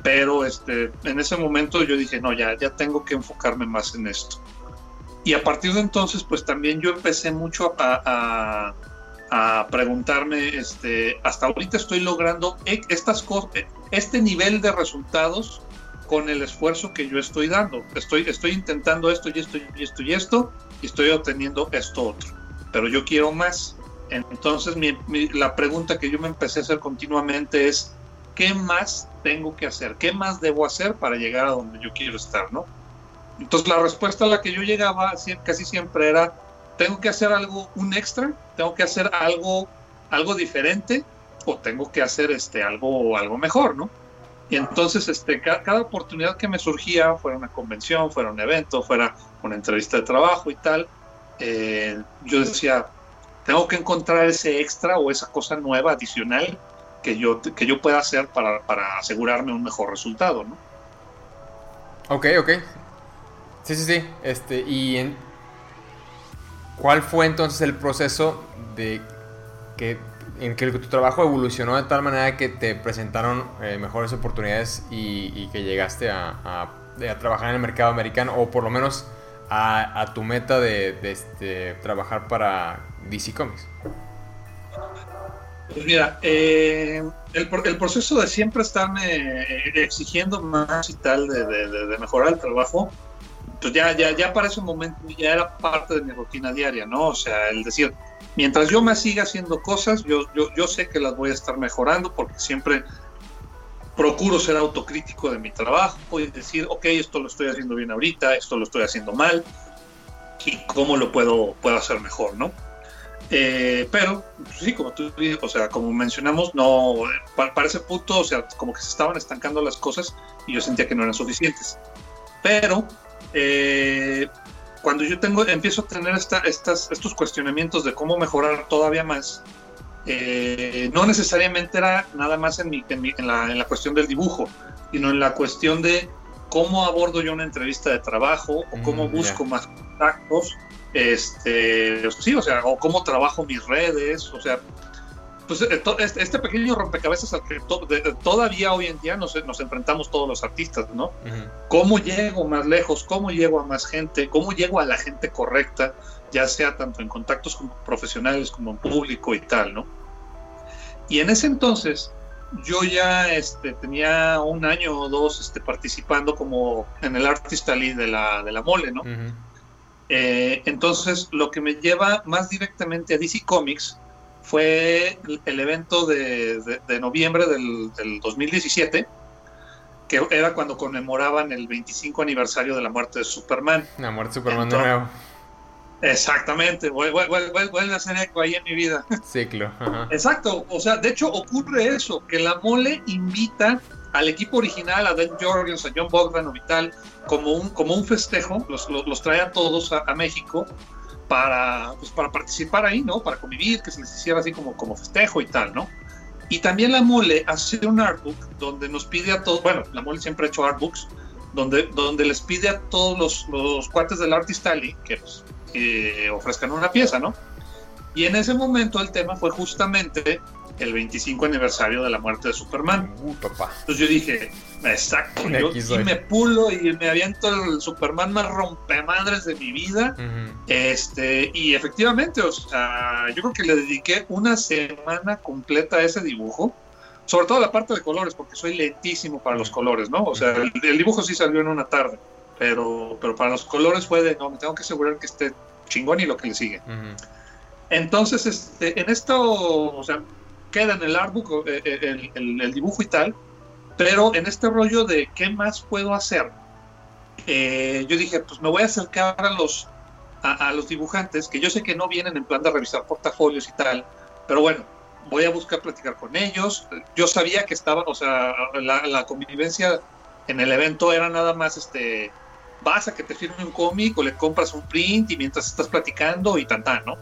Pero este, en ese momento yo dije, no, ya, ya tengo que enfocarme más en esto. Y a partir de entonces, pues también yo empecé mucho a, a, a preguntarme, este, hasta ahorita estoy logrando e, estas cosas, este nivel de resultados con el esfuerzo que yo estoy dando. Estoy, estoy intentando esto y esto y esto y esto y estoy obteniendo esto otro. Pero yo quiero más. Entonces la pregunta que yo me empecé a hacer continuamente es, ¿qué más tengo que hacer? ¿Qué más debo hacer para llegar a donde yo quiero estar? ¿no? Entonces la respuesta a la que yo llegaba casi siempre era, tengo que hacer algo, un extra, tengo que hacer algo, algo diferente o tengo que hacer este, algo, algo mejor, ¿no? Y entonces, este, cada, oportunidad que me surgía, fuera una convención, fuera un evento, fuera una entrevista de trabajo y tal, eh, yo decía, tengo que encontrar ese extra o esa cosa nueva, adicional, que yo, que yo pueda hacer para, para asegurarme un mejor resultado, ¿no? Ok, ok. Sí, sí, sí. Este, y en... ¿cuál fue entonces el proceso de que en que tu trabajo evolucionó de tal manera que te presentaron eh, mejores oportunidades y, que llegaste a, trabajar en el mercado americano o por lo menos a, tu meta de, este, trabajar para DC Comics? Pues mira, eh, el, proceso de siempre estarme eh, exigiendo más y tal, de, de, mejorar el trabajo, pues ya, ya, ya para ese momento ya era parte de mi rutina diaria, ¿no? O sea, el decir, mientras yo me siga haciendo cosas, yo, yo, yo sé que las voy a estar mejorando porque siempre procuro ser autocrítico de mi trabajo y decir, ok, esto lo estoy haciendo bien ahorita, esto lo estoy haciendo mal y cómo lo puedo, puedo hacer mejor, ¿no? Eh, pero, pues sí, como tú o sea, como mencionamos, no, para, ese punto, o sea, como que se estaban estancando las cosas y yo sentía que no eran suficientes. Pero, eh, cuando yo tengo, empiezo a tener estas, estos cuestionamientos de cómo mejorar todavía más, eh, no necesariamente era nada más en, mi, en, la, en, la, cuestión del dibujo, sino en la cuestión de cómo abordo yo una entrevista de trabajo o cómo mm, busco más contactos, este, sí, o sea, o cómo trabajo mis redes, o sea, pues eh, este, este pequeño rompecabezas al que todavía hoy en día nos, enfrentamos todos los artistas, ¿no? ¿Cómo llego más lejos? ¿Cómo llego a más gente? ¿Cómo llego a la gente correcta? Ya sea tanto en contactos como profesionales como en público y tal, ¿no? Y en ese entonces yo ya este, tenía un año o dos este, participando como en el Artist Alley de la, de la mole, ¿no? Eh, entonces, lo que me lleva más directamente a DC Comics fue el, evento de, noviembre del, 2017, que era cuando conmemoraban el 25 aniversario de la muerte de Superman. La muerte de Superman de nuevo. Exactamente, vuelve a hacer eco ahí en mi vida. Ciclo. Exacto, o sea, de hecho ocurre eso, que la mole invita al equipo original, a Dan Jorgens, a John Bogdan Vital, como un, como un festejo, los, los, trae a todos a, México para, pues, para participar ahí, ¿no? Para convivir, que se les hiciera así como, como festejo y tal, ¿no? Y también la mole hace un artbook donde nos pide a todos, bueno, la mole siempre ha hecho artbooks, donde, donde les pide a todos los, los cuates del Artist Alley que pues, que ofrezcan una pieza, ¿no? Y en ese momento el tema fue justamente el 25 aniversario de la muerte de Superman. Uh, papá. Entonces yo dije, exacto, yo y me pulo y me aviento el Superman más rompemadres de mi vida. Este, y efectivamente, o sea, yo creo que le dediqué una semana completa a ese dibujo. Sobre todo la parte de colores, porque soy lentísimo para los colores, ¿no? O sea, el, el dibujo sí salió en una tarde pero, pero para los colores fue de, no, me tengo que asegurar que esté chingón y lo que le sigue. Entonces, este, en esto, o sea, queda en el artbook eh, eh, el, dibujo y tal, pero en este rollo de qué más puedo hacer, eh, yo dije, pues me voy a acercar a los, a, los dibujantes, que yo sé que no vienen en plan de revisar portafolios y tal, pero bueno, voy a buscar platicar con ellos. Yo sabía que estaba, o sea, la, la convivencia en el evento era nada más este vas a que te firme un cómic o le compras un print y mientras estás platicando y tan tan, ¿no?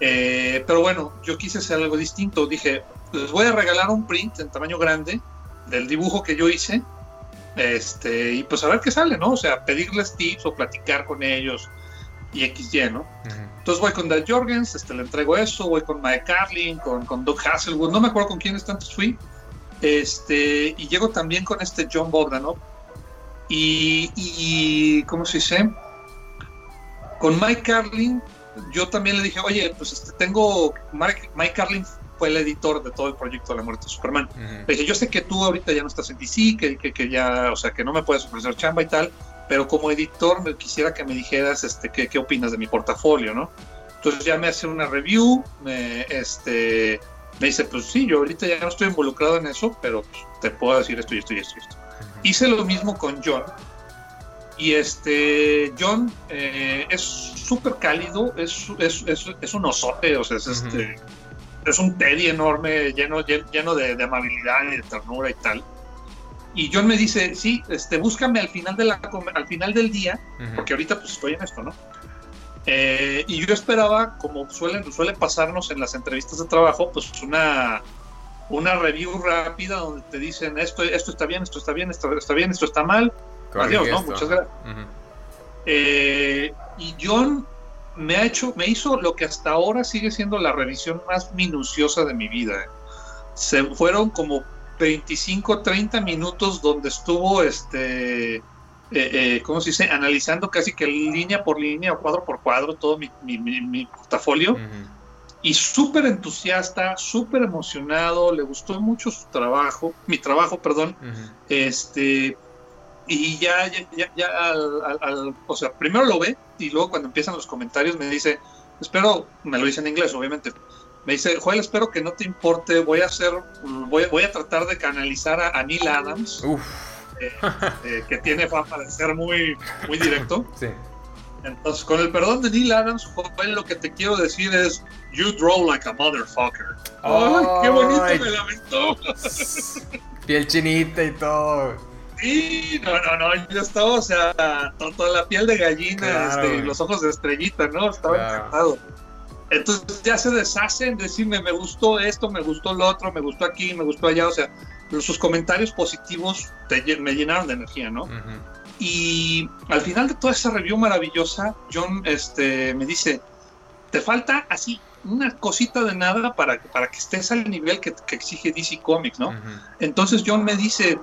Eh, pero bueno, yo quise hacer algo distinto. Dije, les voy a regalar un print en tamaño grande del dibujo que yo hice. Este, y pues a ver qué sale, ¿no? O sea, pedirles tips o platicar con ellos y XY, ¿no? Entonces voy con Dal Jorgens, este, le entrego eso, voy con Mike Carlin, con, con Doug Hasselwood, no me acuerdo con quiénes tantos fui. Este, y llego también con este John Bogdanov, y, y, ¿cómo se dice? Con Mike Carlin, yo también le dije, oye, pues este, tengo, Mike, Mike Carlin fue el editor de todo el proyecto de la muerte de Superman. Le dije, yo sé que tú ahorita ya no estás en DC, que, que, que, ya, o sea, que no me puedes ofrecer chamba y tal, pero como editor me quisiera que me dijeras este, qué, qué opinas de mi portafolio, ¿no? Entonces ya me hace una review, me, este, me dice, pues sí, yo ahorita ya no estoy involucrado en eso, pero pues, te puedo decir esto y esto y esto y esto. Hice lo mismo con John. Y este, John eh, es súper cálido, es, es, es, un osote, o sea, es, este, es un teddy enorme, lleno, lleno de, amabilidad y de ternura y tal. Y John me dice, sí, este, búscame al final, de la, al final del día, porque ahorita pues estoy en esto, ¿no? Eh, y yo esperaba, como suelen, suele pasarnos en las entrevistas de trabajo, pues una, una review rápida donde te dicen esto, esto está bien, esto está bien, esto está bien, esto está mal. Adiós, ¿no? Muchas gracias. Eh, y John me ha hecho, me hizo lo que hasta ahora sigue siendo la revisión más minuciosa de mi vida. Se fueron como 25, 30 minutos donde estuvo este. Eh, eh, ¿cómo se dice? Analizando casi que línea por línea o cuadro por cuadro todo mi, mi, portafolio y súper entusiasta, súper emocionado, le gustó mucho su trabajo, mi trabajo, perdón, este, y ya, ya, ya, al, o sea, primero lo ve y luego cuando empiezan los comentarios me dice, espero, me lo dice en inglés, obviamente, me dice, Joel, espero que no te importe, voy a hacer, voy, voy a tratar de canalizar a, Neil Adams, eh, eh, que tiene fama de ser muy, muy directo. Sí. Entonces, con el perdón de Neil Adams, Joel, lo que te quiero decir es, you draw like a motherfucker. ¡Ay, qué bonito me lamentó! Piel chinita y todo. Sí, no, no, no, yo estaba, o sea, toda la piel de gallina, este, los ojos de estrellita, ¿no? Estaba encantado. Entonces ya se deshace en decirme, me gustó esto, me gustó lo otro, me gustó aquí, me gustó allá, o sea, sus comentarios positivos me llenaron de energía, ¿no? Y al final de toda esa review maravillosa, John este, me dice, te falta así una cosita de nada para, para que estés al nivel que, exige DC Comics, ¿no? Entonces John me dice,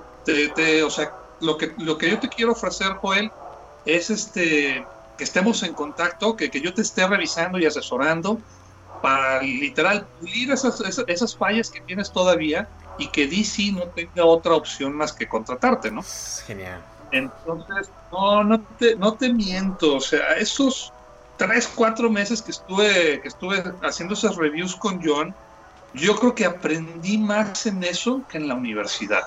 o sea, lo que, lo que yo te quiero ofrecer, Joel, es este que estemos en contacto, que, que yo te esté revisando y asesorando para literal pulir esas, esas, fallas que tienes todavía y que DC no tenga otra opción más que contratarte, ¿no? Genial. Entonces, no, no te, no te miento, o sea, esos tres, cuatro meses que estuve, que estuve haciendo esas reviews con John, yo creo que aprendí más en eso que en la universidad.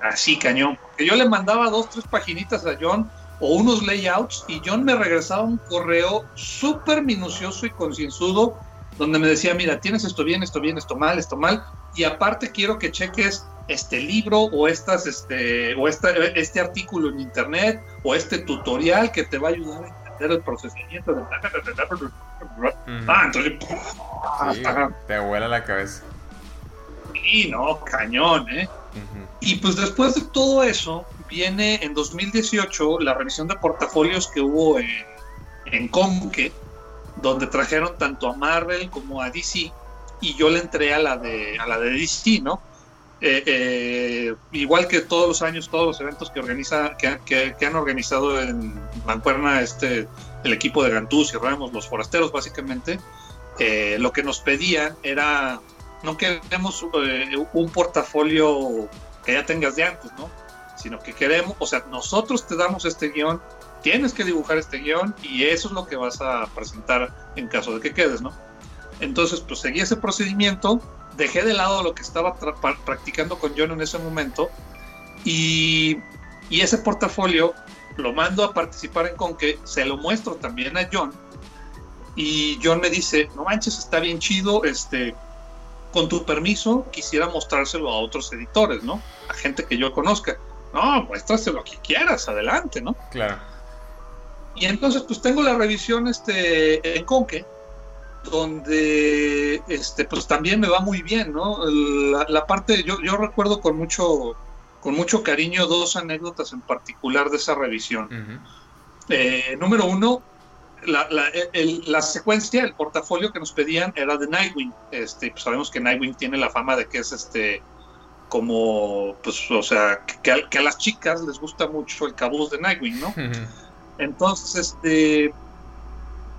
Así, cañón. Porque yo le mandaba dos, tres paginitas a John o unos layouts y John me regresaba un correo súper minucioso y concienzudo donde me decía, mira, tienes esto bien, esto bien, esto mal, esto mal, y aparte quiero que cheques este libro o estas este o este artículo en internet o este tutorial que te va a ayudar el procesamiento de ah entonces te vuela la cabeza. Y no cañón eh y pues después de todo eso viene en 2018 la revisión de portafolios que hubo en, en Conque donde trajeron tanto a Marvel como a DC y yo le entré a la de a la de DC no eh, eh, igual que todos los años, todos los eventos que organiza, que, han organizado en Mancuerna, este, el equipo de Gantús y Ramos, los forasteros básicamente, eh, lo que nos pedían era, no queremos un portafolio que ya tengas de antes, ¿no? Sino que queremos, o sea, nosotros te damos este guion, tienes que dibujar este guion y eso es lo que vas a presentar en caso de que quedes, ¿no? Entonces, pues seguí ese procedimiento dejé de lado lo que estaba practicando con John en ese momento y, ese portafolio lo mando a participar en Conque, se lo muestro también a John y John me dice, no manches, está bien chido, este, con tu permiso quisiera mostrárselo a otros editores, ¿no? A gente que yo conozca. No, muéstraselo a quien quieras, adelante, ¿no? Claro. Y entonces, pues tengo la revisión este, en Conque donde este pues también me va muy bien, ¿no? La, parte, yo, yo recuerdo con mucho, con mucho cariño dos anécdotas en particular de esa revisión. Eh, número uno, la, la, secuencia, el portafolio que nos pedían era de Nightwing. Este, pues sabemos que Nightwing tiene la fama de que es este como, pues, o sea, que, a, las chicas les gusta mucho el cabuz de Nightwing, ¿no? Entonces, este,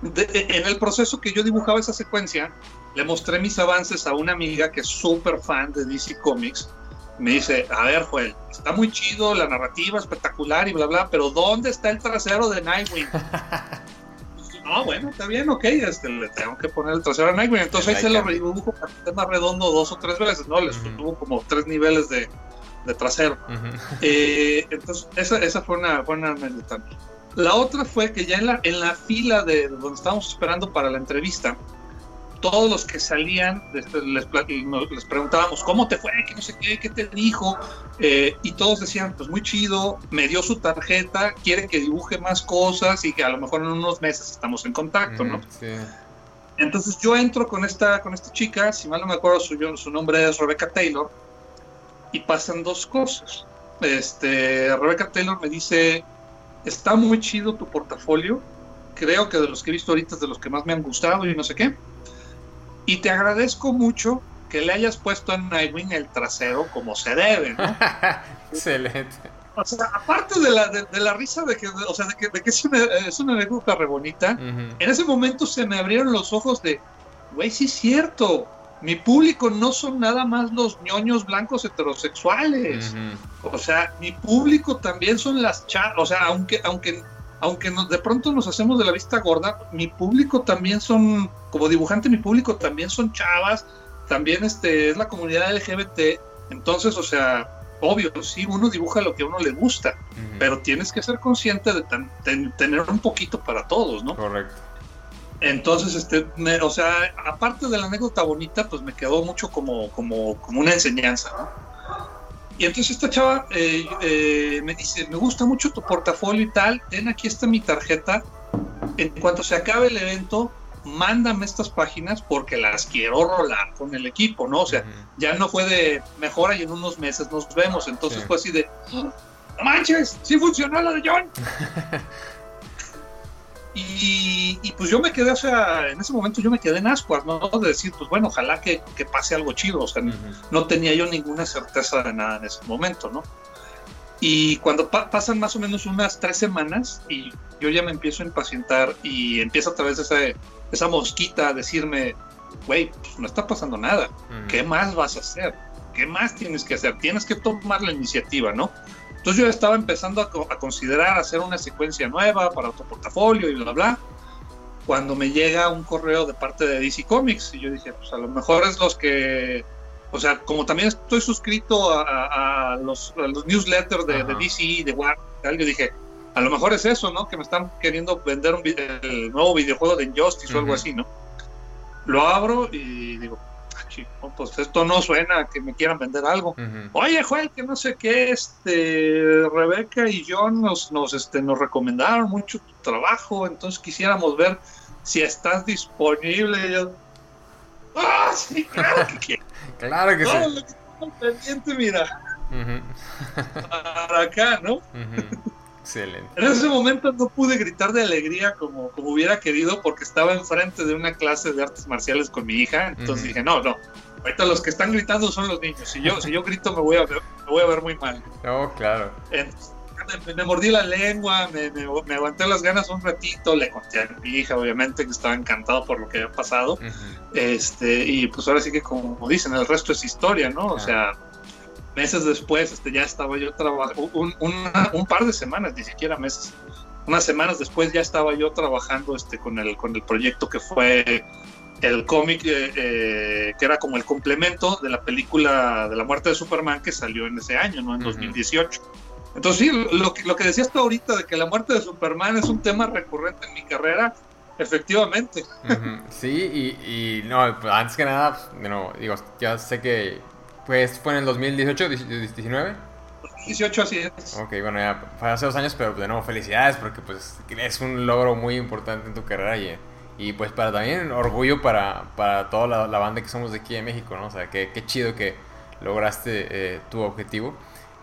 en el proceso que yo dibujaba esa secuencia, le mostré mis avances a una amiga que es súper fan de DC Comics. Me dice, a ver, Joel, está muy chido, la narrativa espectacular y bla, bla, pero ¿dónde está el trasero de Nightwing? no, bueno, está bien, ok, este, le tengo que poner el trasero de Nightwing. Entonces ahí se lo redibujo para que esté más redondo dos o tres veces, ¿no? Les tuvo como tres niveles de, trasero. Eh, entonces, esa, esa fue una buena anécdota. La otra fue que ya en la, en la fila de donde estábamos esperando para la entrevista, todos los que salían les, les, preguntábamos cómo te fue, qué no sé qué, qué te dijo, eh, y todos decían, pues muy chido, me dio su tarjeta, quiere que dibuje más cosas y que a lo mejor en unos meses estamos en contacto, ¿no? Sí. Entonces yo entro con esta, con esta chica, si mal no me acuerdo su, su nombre es Rebecca Taylor, y pasan dos cosas. Este, Rebecca Taylor me dice, está muy chido tu portafolio. Creo que de los que he visto ahorita es de los que más me han gustado y no sé qué. Y te agradezco mucho que le hayas puesto a Nightwing el trasero como se debe, ¿no? Excelente. O sea, aparte de la, de, la risa de que, o sea, de que, de que es, una, es una anécdota re bonita, en ese momento se me abrieron los ojos de, güey, sí es cierto, mi público no son nada más los ñoños blancos heterosexuales. O sea, mi público también son las chavas. O sea, aunque, aunque, aunque de pronto nos hacemos de la vista gorda, mi público también son, como dibujante, mi público también son chavas. También este, es la comunidad LGBT. Entonces, o sea, obvio, sí, uno dibuja lo que a uno le gusta, pero tienes que ser consciente de tener un poquito para todos, ¿no? Correcto. Entonces, este, o sea, aparte de la anécdota bonita, pues me quedó mucho como, como, como una enseñanza, ¿no? Y entonces esta chava eh, eh, me dice, me gusta mucho tu portafolio y tal, ten aquí está mi tarjeta. En cuanto se acabe el evento, mándame estas páginas porque las quiero rolar con el equipo, ¿no? O sea, ya no fue de mejora y en unos meses nos vemos. Entonces fue así de, ¡No manches! ¡Sí funcionó la de John! y, pues yo me quedé, o sea, en ese momento yo me quedé en ascuas, ¿no? De decir, pues bueno, ojalá que, pase algo chido. O sea, no tenía yo ninguna certeza de nada en ese momento, ¿no? Y cuando pasan más o menos unas tres semanas y yo ya me empiezo a impacientar y empieza a través de ese esa mosquita decirme, güey, pues no está pasando nada, ¿qué más vas a hacer? ¿Qué más tienes que hacer? Tienes que tomar la iniciativa, ¿no? Entonces yo estaba empezando a, considerar hacer una secuencia nueva para otro portafolio y bla, bla, cuando me llega un correo de parte de DC Comics y yo dije, pues a lo mejor es los que, o sea, como también estoy suscrito a, los, newsletters de, DC y de Warner, yo dije, a lo mejor es eso, ¿no? Que me están queriendo vender un el nuevo videojuego de Injustice o algo así, ¿no? Lo abro y digo, ah, pues esto no suena a que me quieran vender algo. Oye, Joel, que no sé qué, este, Rebeca y yo nos, nos, este, nos recomendaron mucho tu trabajo, entonces quisiéramos ver si estás disponible. yo, ¡Ah, sí, claro que quiero! claro que sí. pendiente, mira. Para acá, ¿no? Excelente. En ese momento no pude gritar de alegría como, como hubiera querido porque estaba enfrente de una clase de artes marciales con mi hija. Entonces dije, no, no. Ahorita los que están gritando son los niños. Si yo, si yo grito me voy a ver, me voy a ver muy mal. No, claro. me, mordí la lengua, me, me, aguanté las ganas un ratito, le conté a mi hija, obviamente, que estaba encantado por lo que había pasado. este Y pues ahora sí que, como dicen, el resto es historia, ¿no? O sea, meses después este, ya estaba yo trabajando, un, un, par de semanas, ni siquiera meses, unas semanas después ya estaba yo trabajando este, con, el, con el proyecto que fue el cómic eh, eh, que era como el complemento de la película de la muerte de Superman que salió en ese año, ¿no? En 2018. Entonces sí, lo que, lo que decías tú ahorita de que la muerte de Superman es un tema recurrente en mi carrera, efectivamente. Sí, y, no, pues, antes que nada, pues, digo, ya sé que pues fue en el 2018, 19. 2018, así es. Ok, bueno, ya fue hace dos años, pero de nuevo, felicidades porque pues es un logro muy importante en tu carrera y, y pues para también orgullo para, para toda la, banda que somos de aquí en México, ¿no? O sea, qué, qué chido que lograste eh, tu objetivo.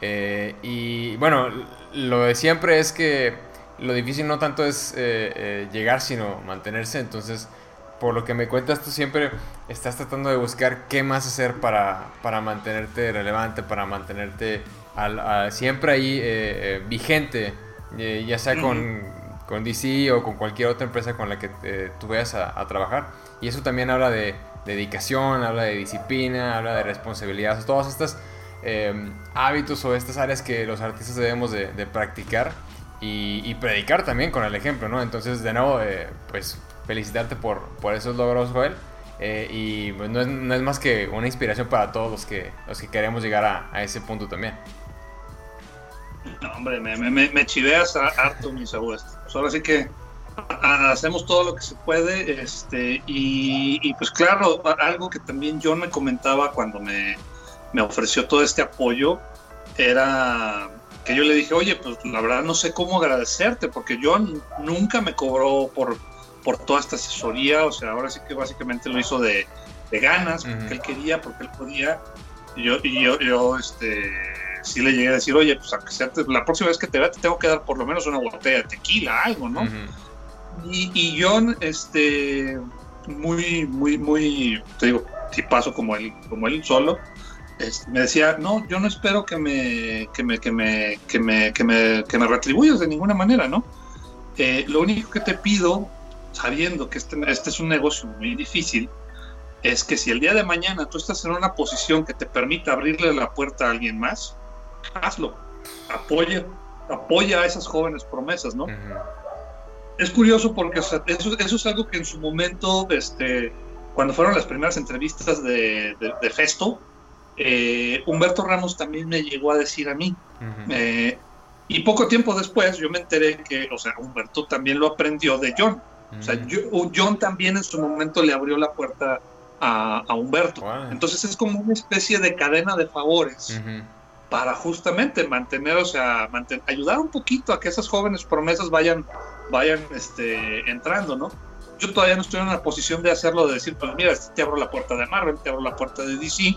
Eh, y bueno, lo de siempre es que lo difícil no tanto es eh, llegar, sino mantenerse. Entonces, por lo que me cuentas, tú siempre estás tratando de buscar qué más hacer para, para mantenerte relevante, para mantenerte al, siempre ahí eh, eh, vigente, eh, ya sea con, con, DC o con cualquier otra empresa con la que tú vayas a, trabajar. Y eso también habla de, dedicación, habla de disciplina, habla de responsabilidad, todos estos hábitos o estas áreas que los artistas debemos de, practicar y, y, predicar también con el ejemplo, ¿no? Entonces, de nuevo, pues felicitarte por, por esos logros, Joel. Eh, y pues, no, es, no, es, más que una inspiración para todos los que, los que queremos llegar a, ese punto también. No, hombre, me, chiveas harto, mis abuelos. Pues ahora sí que hacemos todo lo que se puede. Este, y, y, pues claro, algo que también John me comentaba cuando me, me ofreció todo este apoyo era que yo le dije, oye, pues la verdad no sé cómo agradecerte, porque John nunca me cobró por, por toda esta asesoría, o sea, ahora sí que básicamente lo hizo de, ganas, porque él quería, porque él podía. Y yo, y yo, yo, este, sí le llegué a decir, oye, pues aunque sea, la próxima vez que te vea te tengo que dar por lo menos una botella de tequila, algo, ¿no? y, y, John, este, muy, muy, muy, te digo, si paso como él, como él solo, este, me decía, no, yo no espero que me, que me, que me, que me, que me, que me retribuyas de ninguna manera, ¿no? Eh, lo único que te pido sabiendo que este, este es un negocio muy difícil, es que si el día de mañana tú estás en una posición que te permita abrirle la puerta a alguien más, hazlo. Apoya, apoya a esas jóvenes promesas, ¿no? Es curioso porque eso, eso, es algo que en su momento, este, cuando fueron las primeras entrevistas de, de, Festo, eh, Humberto Ramos también me llegó a decir a mí. Eh, y poco tiempo después yo me enteré que, o sea, Humberto también lo aprendió de John. O sea, John también en su momento le abrió la puerta a, Humberto. Entonces es como una especie de cadena de favores para justamente mantener, o sea, ayudar un poquito a que esas jóvenes promesas vayan, vayan este, entrando, ¿no? yo todavía no estoy en una posición de hacerlo, de decir, pues mira, te abro la puerta de Marvel, te abro la puerta de DC,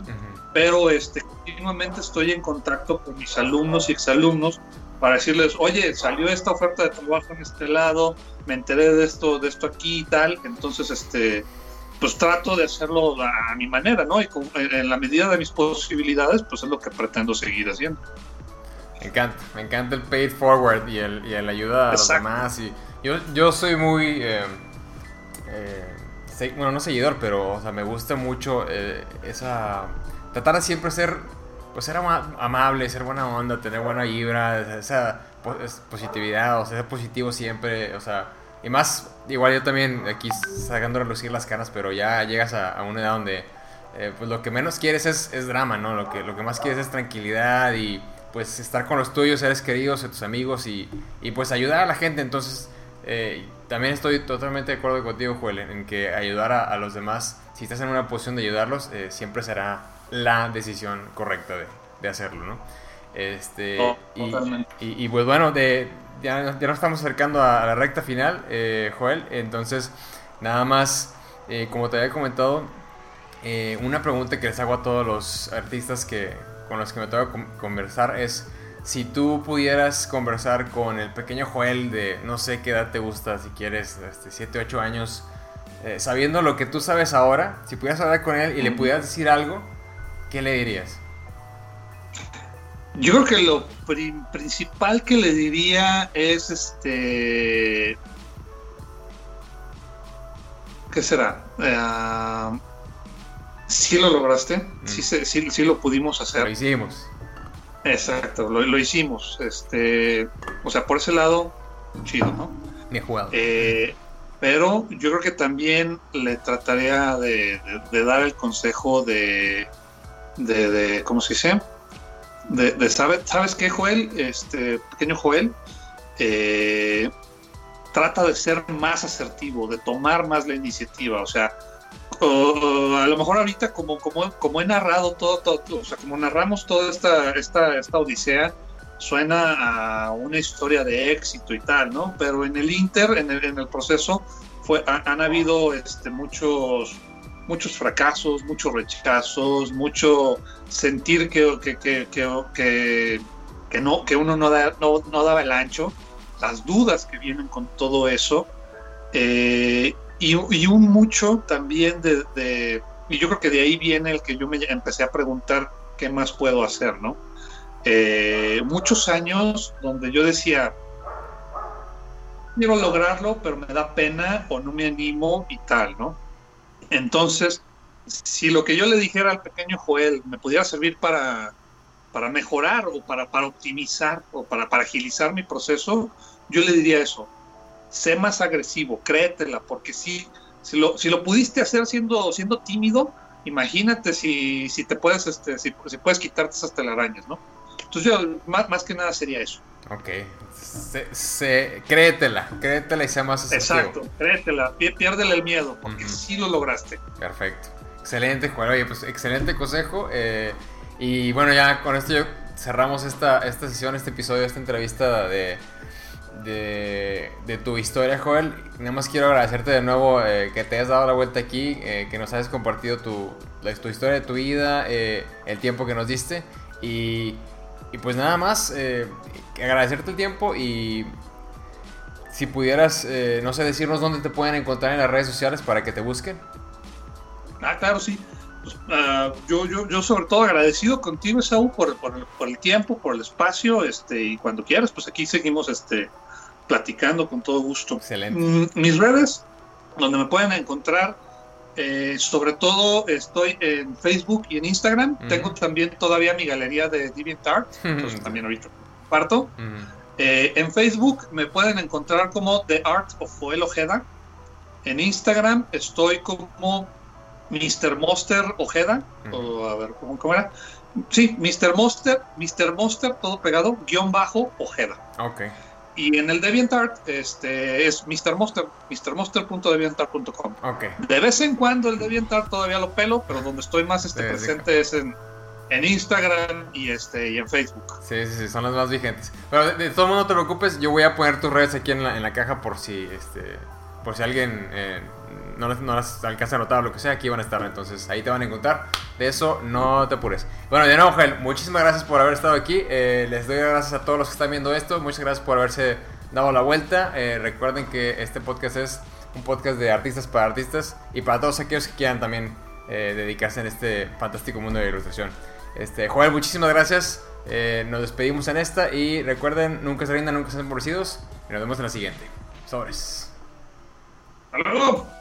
pero este, continuamente estoy en contacto con mis alumnos y exalumnos para decirles, oye, salió esta oferta de trabajo en este lado, me enteré de esto, de esto aquí y tal, entonces este, pues trato de hacerlo a, mi manera, ¿no? Y en la medida de mis posibilidades, pues es lo que pretendo seguir haciendo. Me encanta, me encanta el paid forward y el, y el ayuda a los demás. Y yo, yo soy muy, eh, eh, bueno, no seguidor, pero o sea, me gusta mucho eh, esa, tratar de siempre ser, pues ser amable, ser buena onda, tener buena vibra, esa positividad, o sea, ser positivo siempre, o sea, y más, igual yo también aquí sacando a relucir las caras, pero ya llegas a, una edad donde pues lo que menos quieres es, drama, ¿no? Lo que, lo que más quieres es tranquilidad y pues estar con los tuyos, seres queridos, tus amigos y, y pues ayudar a la gente. Entonces, eh, también estoy totalmente de acuerdo contigo, Joel, en, que ayudar a, los demás, si estás en una posición de ayudarlos, eh, siempre será la decisión correcta de, de hacerlo, ¿no? Este, oh, y, y, pues bueno, de, ya, ya, nos estamos acercando a, la recta final, eh, Joel, entonces nada más, como te había comentado, una pregunta que les hago a todos los artistas que, con los que me toca conversar es si tú pudieras conversar con el pequeño Joel de no sé qué edad te gusta, si quieres, este, 7, 8 años, eh, sabiendo lo que tú sabes ahora, si pudieras hablar con él y le pudieras decir algo, ¿qué le dirías? Yo creo que lo principal que le diría es este. ¿Qué será? Eh, sí lo lograste, mm. sí, sí, lo pudimos hacer. Lo hicimos. Exacto, lo, hicimos. Este, o sea, por ese lado, chido, ¿no? Bien jugado. Eh, pero yo creo que también le trataría de, dar el consejo de, de, ¿cómo se dice? De, ¿sabes, ¿sabes qué, Joel? Este, pequeño Joel, eh, trata de ser más asertivo, de tomar más la iniciativa. O sea, a lo mejor ahorita como, como, como he narrado todo, todo, o sea, como narramos toda esta, esta, esta odisea, suena a una historia de éxito y tal, ¿no? Pero en el Inter, en el, en el proceso, fue, han, habido este, muchos, muchos fracasos, muchos rechazos, mucho sentir que, que, que, que, que no, que uno no, no, no, daba el ancho, las dudas que vienen con todo eso. Eh, y, un mucho también de, y yo creo que de ahí viene el que yo me empecé a preguntar qué más puedo hacer, ¿no? Eh, muchos años donde yo decía, quiero lograrlo, pero me da pena o no me animo y tal, ¿no? Entonces, si lo que yo le dijera al pequeño Joel me pudiera servir para, para mejorar o para, para optimizar o para, para agilizar mi proceso, yo le diría eso, sé más agresivo, créetela, porque si, si, lo, si lo pudiste hacer siendo, siendo tímido, imagínate si, si te puedes, este, si, puedes quitarte esas telarañas, ¿no? Entonces yo, más, más que nada sería eso. Ok, se, créetela, créetela y sea más asertivo. Exacto, créetela, piérdele el miedo, porque sí lo lograste. Perfecto, excelente, Juan, oye, pues excelente consejo, eh, y bueno, ya con esto cerramos esta, esta sesión, este episodio, esta entrevista de de, tu historia, Joel. Nada más quiero agradecerte de nuevo eh, que te hayas dado la vuelta aquí, eh, que nos hayas compartido tu, tu historia de tu vida, eh, el tiempo que nos diste. Y, y pues nada más, agradecerte el tiempo y si pudieras, no sé, decirnos dónde te pueden encontrar en las redes sociales para que te busquen. Ah, claro, sí. Pues, ah, yo, yo, yo sobre todo agradecido contigo, Saúl, por, por, por, el tiempo, por el espacio, este, y cuando quieras, pues aquí seguimos este, platicando con todo gusto. Excelente. Mm, mis redes, donde me pueden encontrar, eh, sobre todo estoy en Facebook y en Instagram. Tengo también todavía mi galería de DeviantArt, entonces también ahorita parto. Eh, en Facebook me pueden encontrar como The Art of Joel Ojeda. En Instagram estoy como Mr. Monster Ojeda, o a ver, ¿cómo, era? Sí, Mr. Monster, Mr. Monster, todo pegado, guion bajo, Ojeda. Ok. Y en el DeviantArt este, es Mr. Monster, mrmonster.deviantart.com. Ok. De vez en cuando el DeviantArt todavía lo pelo, pero donde estoy más este, presente es en, en Instagram y este y en Facebook. Sí, sí, sí, son las más vigentes. Pero de, todo modo no te preocupes, yo voy a poner tus redes aquí en la, en la caja por si este por si alguien eh, no, no, las alcanza a notar o lo que sea, aquí van a estar. Entonces ahí te van a encontrar. De eso no te apures. Bueno, de nuevo, Joel, muchísimas gracias por haber estado aquí. Eh, les doy gracias a todos los que están viendo esto. Muchas gracias por haberse dado la vuelta. Eh, recuerden que este podcast es un podcast de artistas para artistas y para todos aquellos que quieran también dedicarse en este fantástico mundo de ilustración. Este, Joel, muchísimas gracias. nos despedimos en esta y recuerden, nunca se rindan, nunca sean empobrecidos. Y nos vemos en la siguiente. Sobres. Hasta.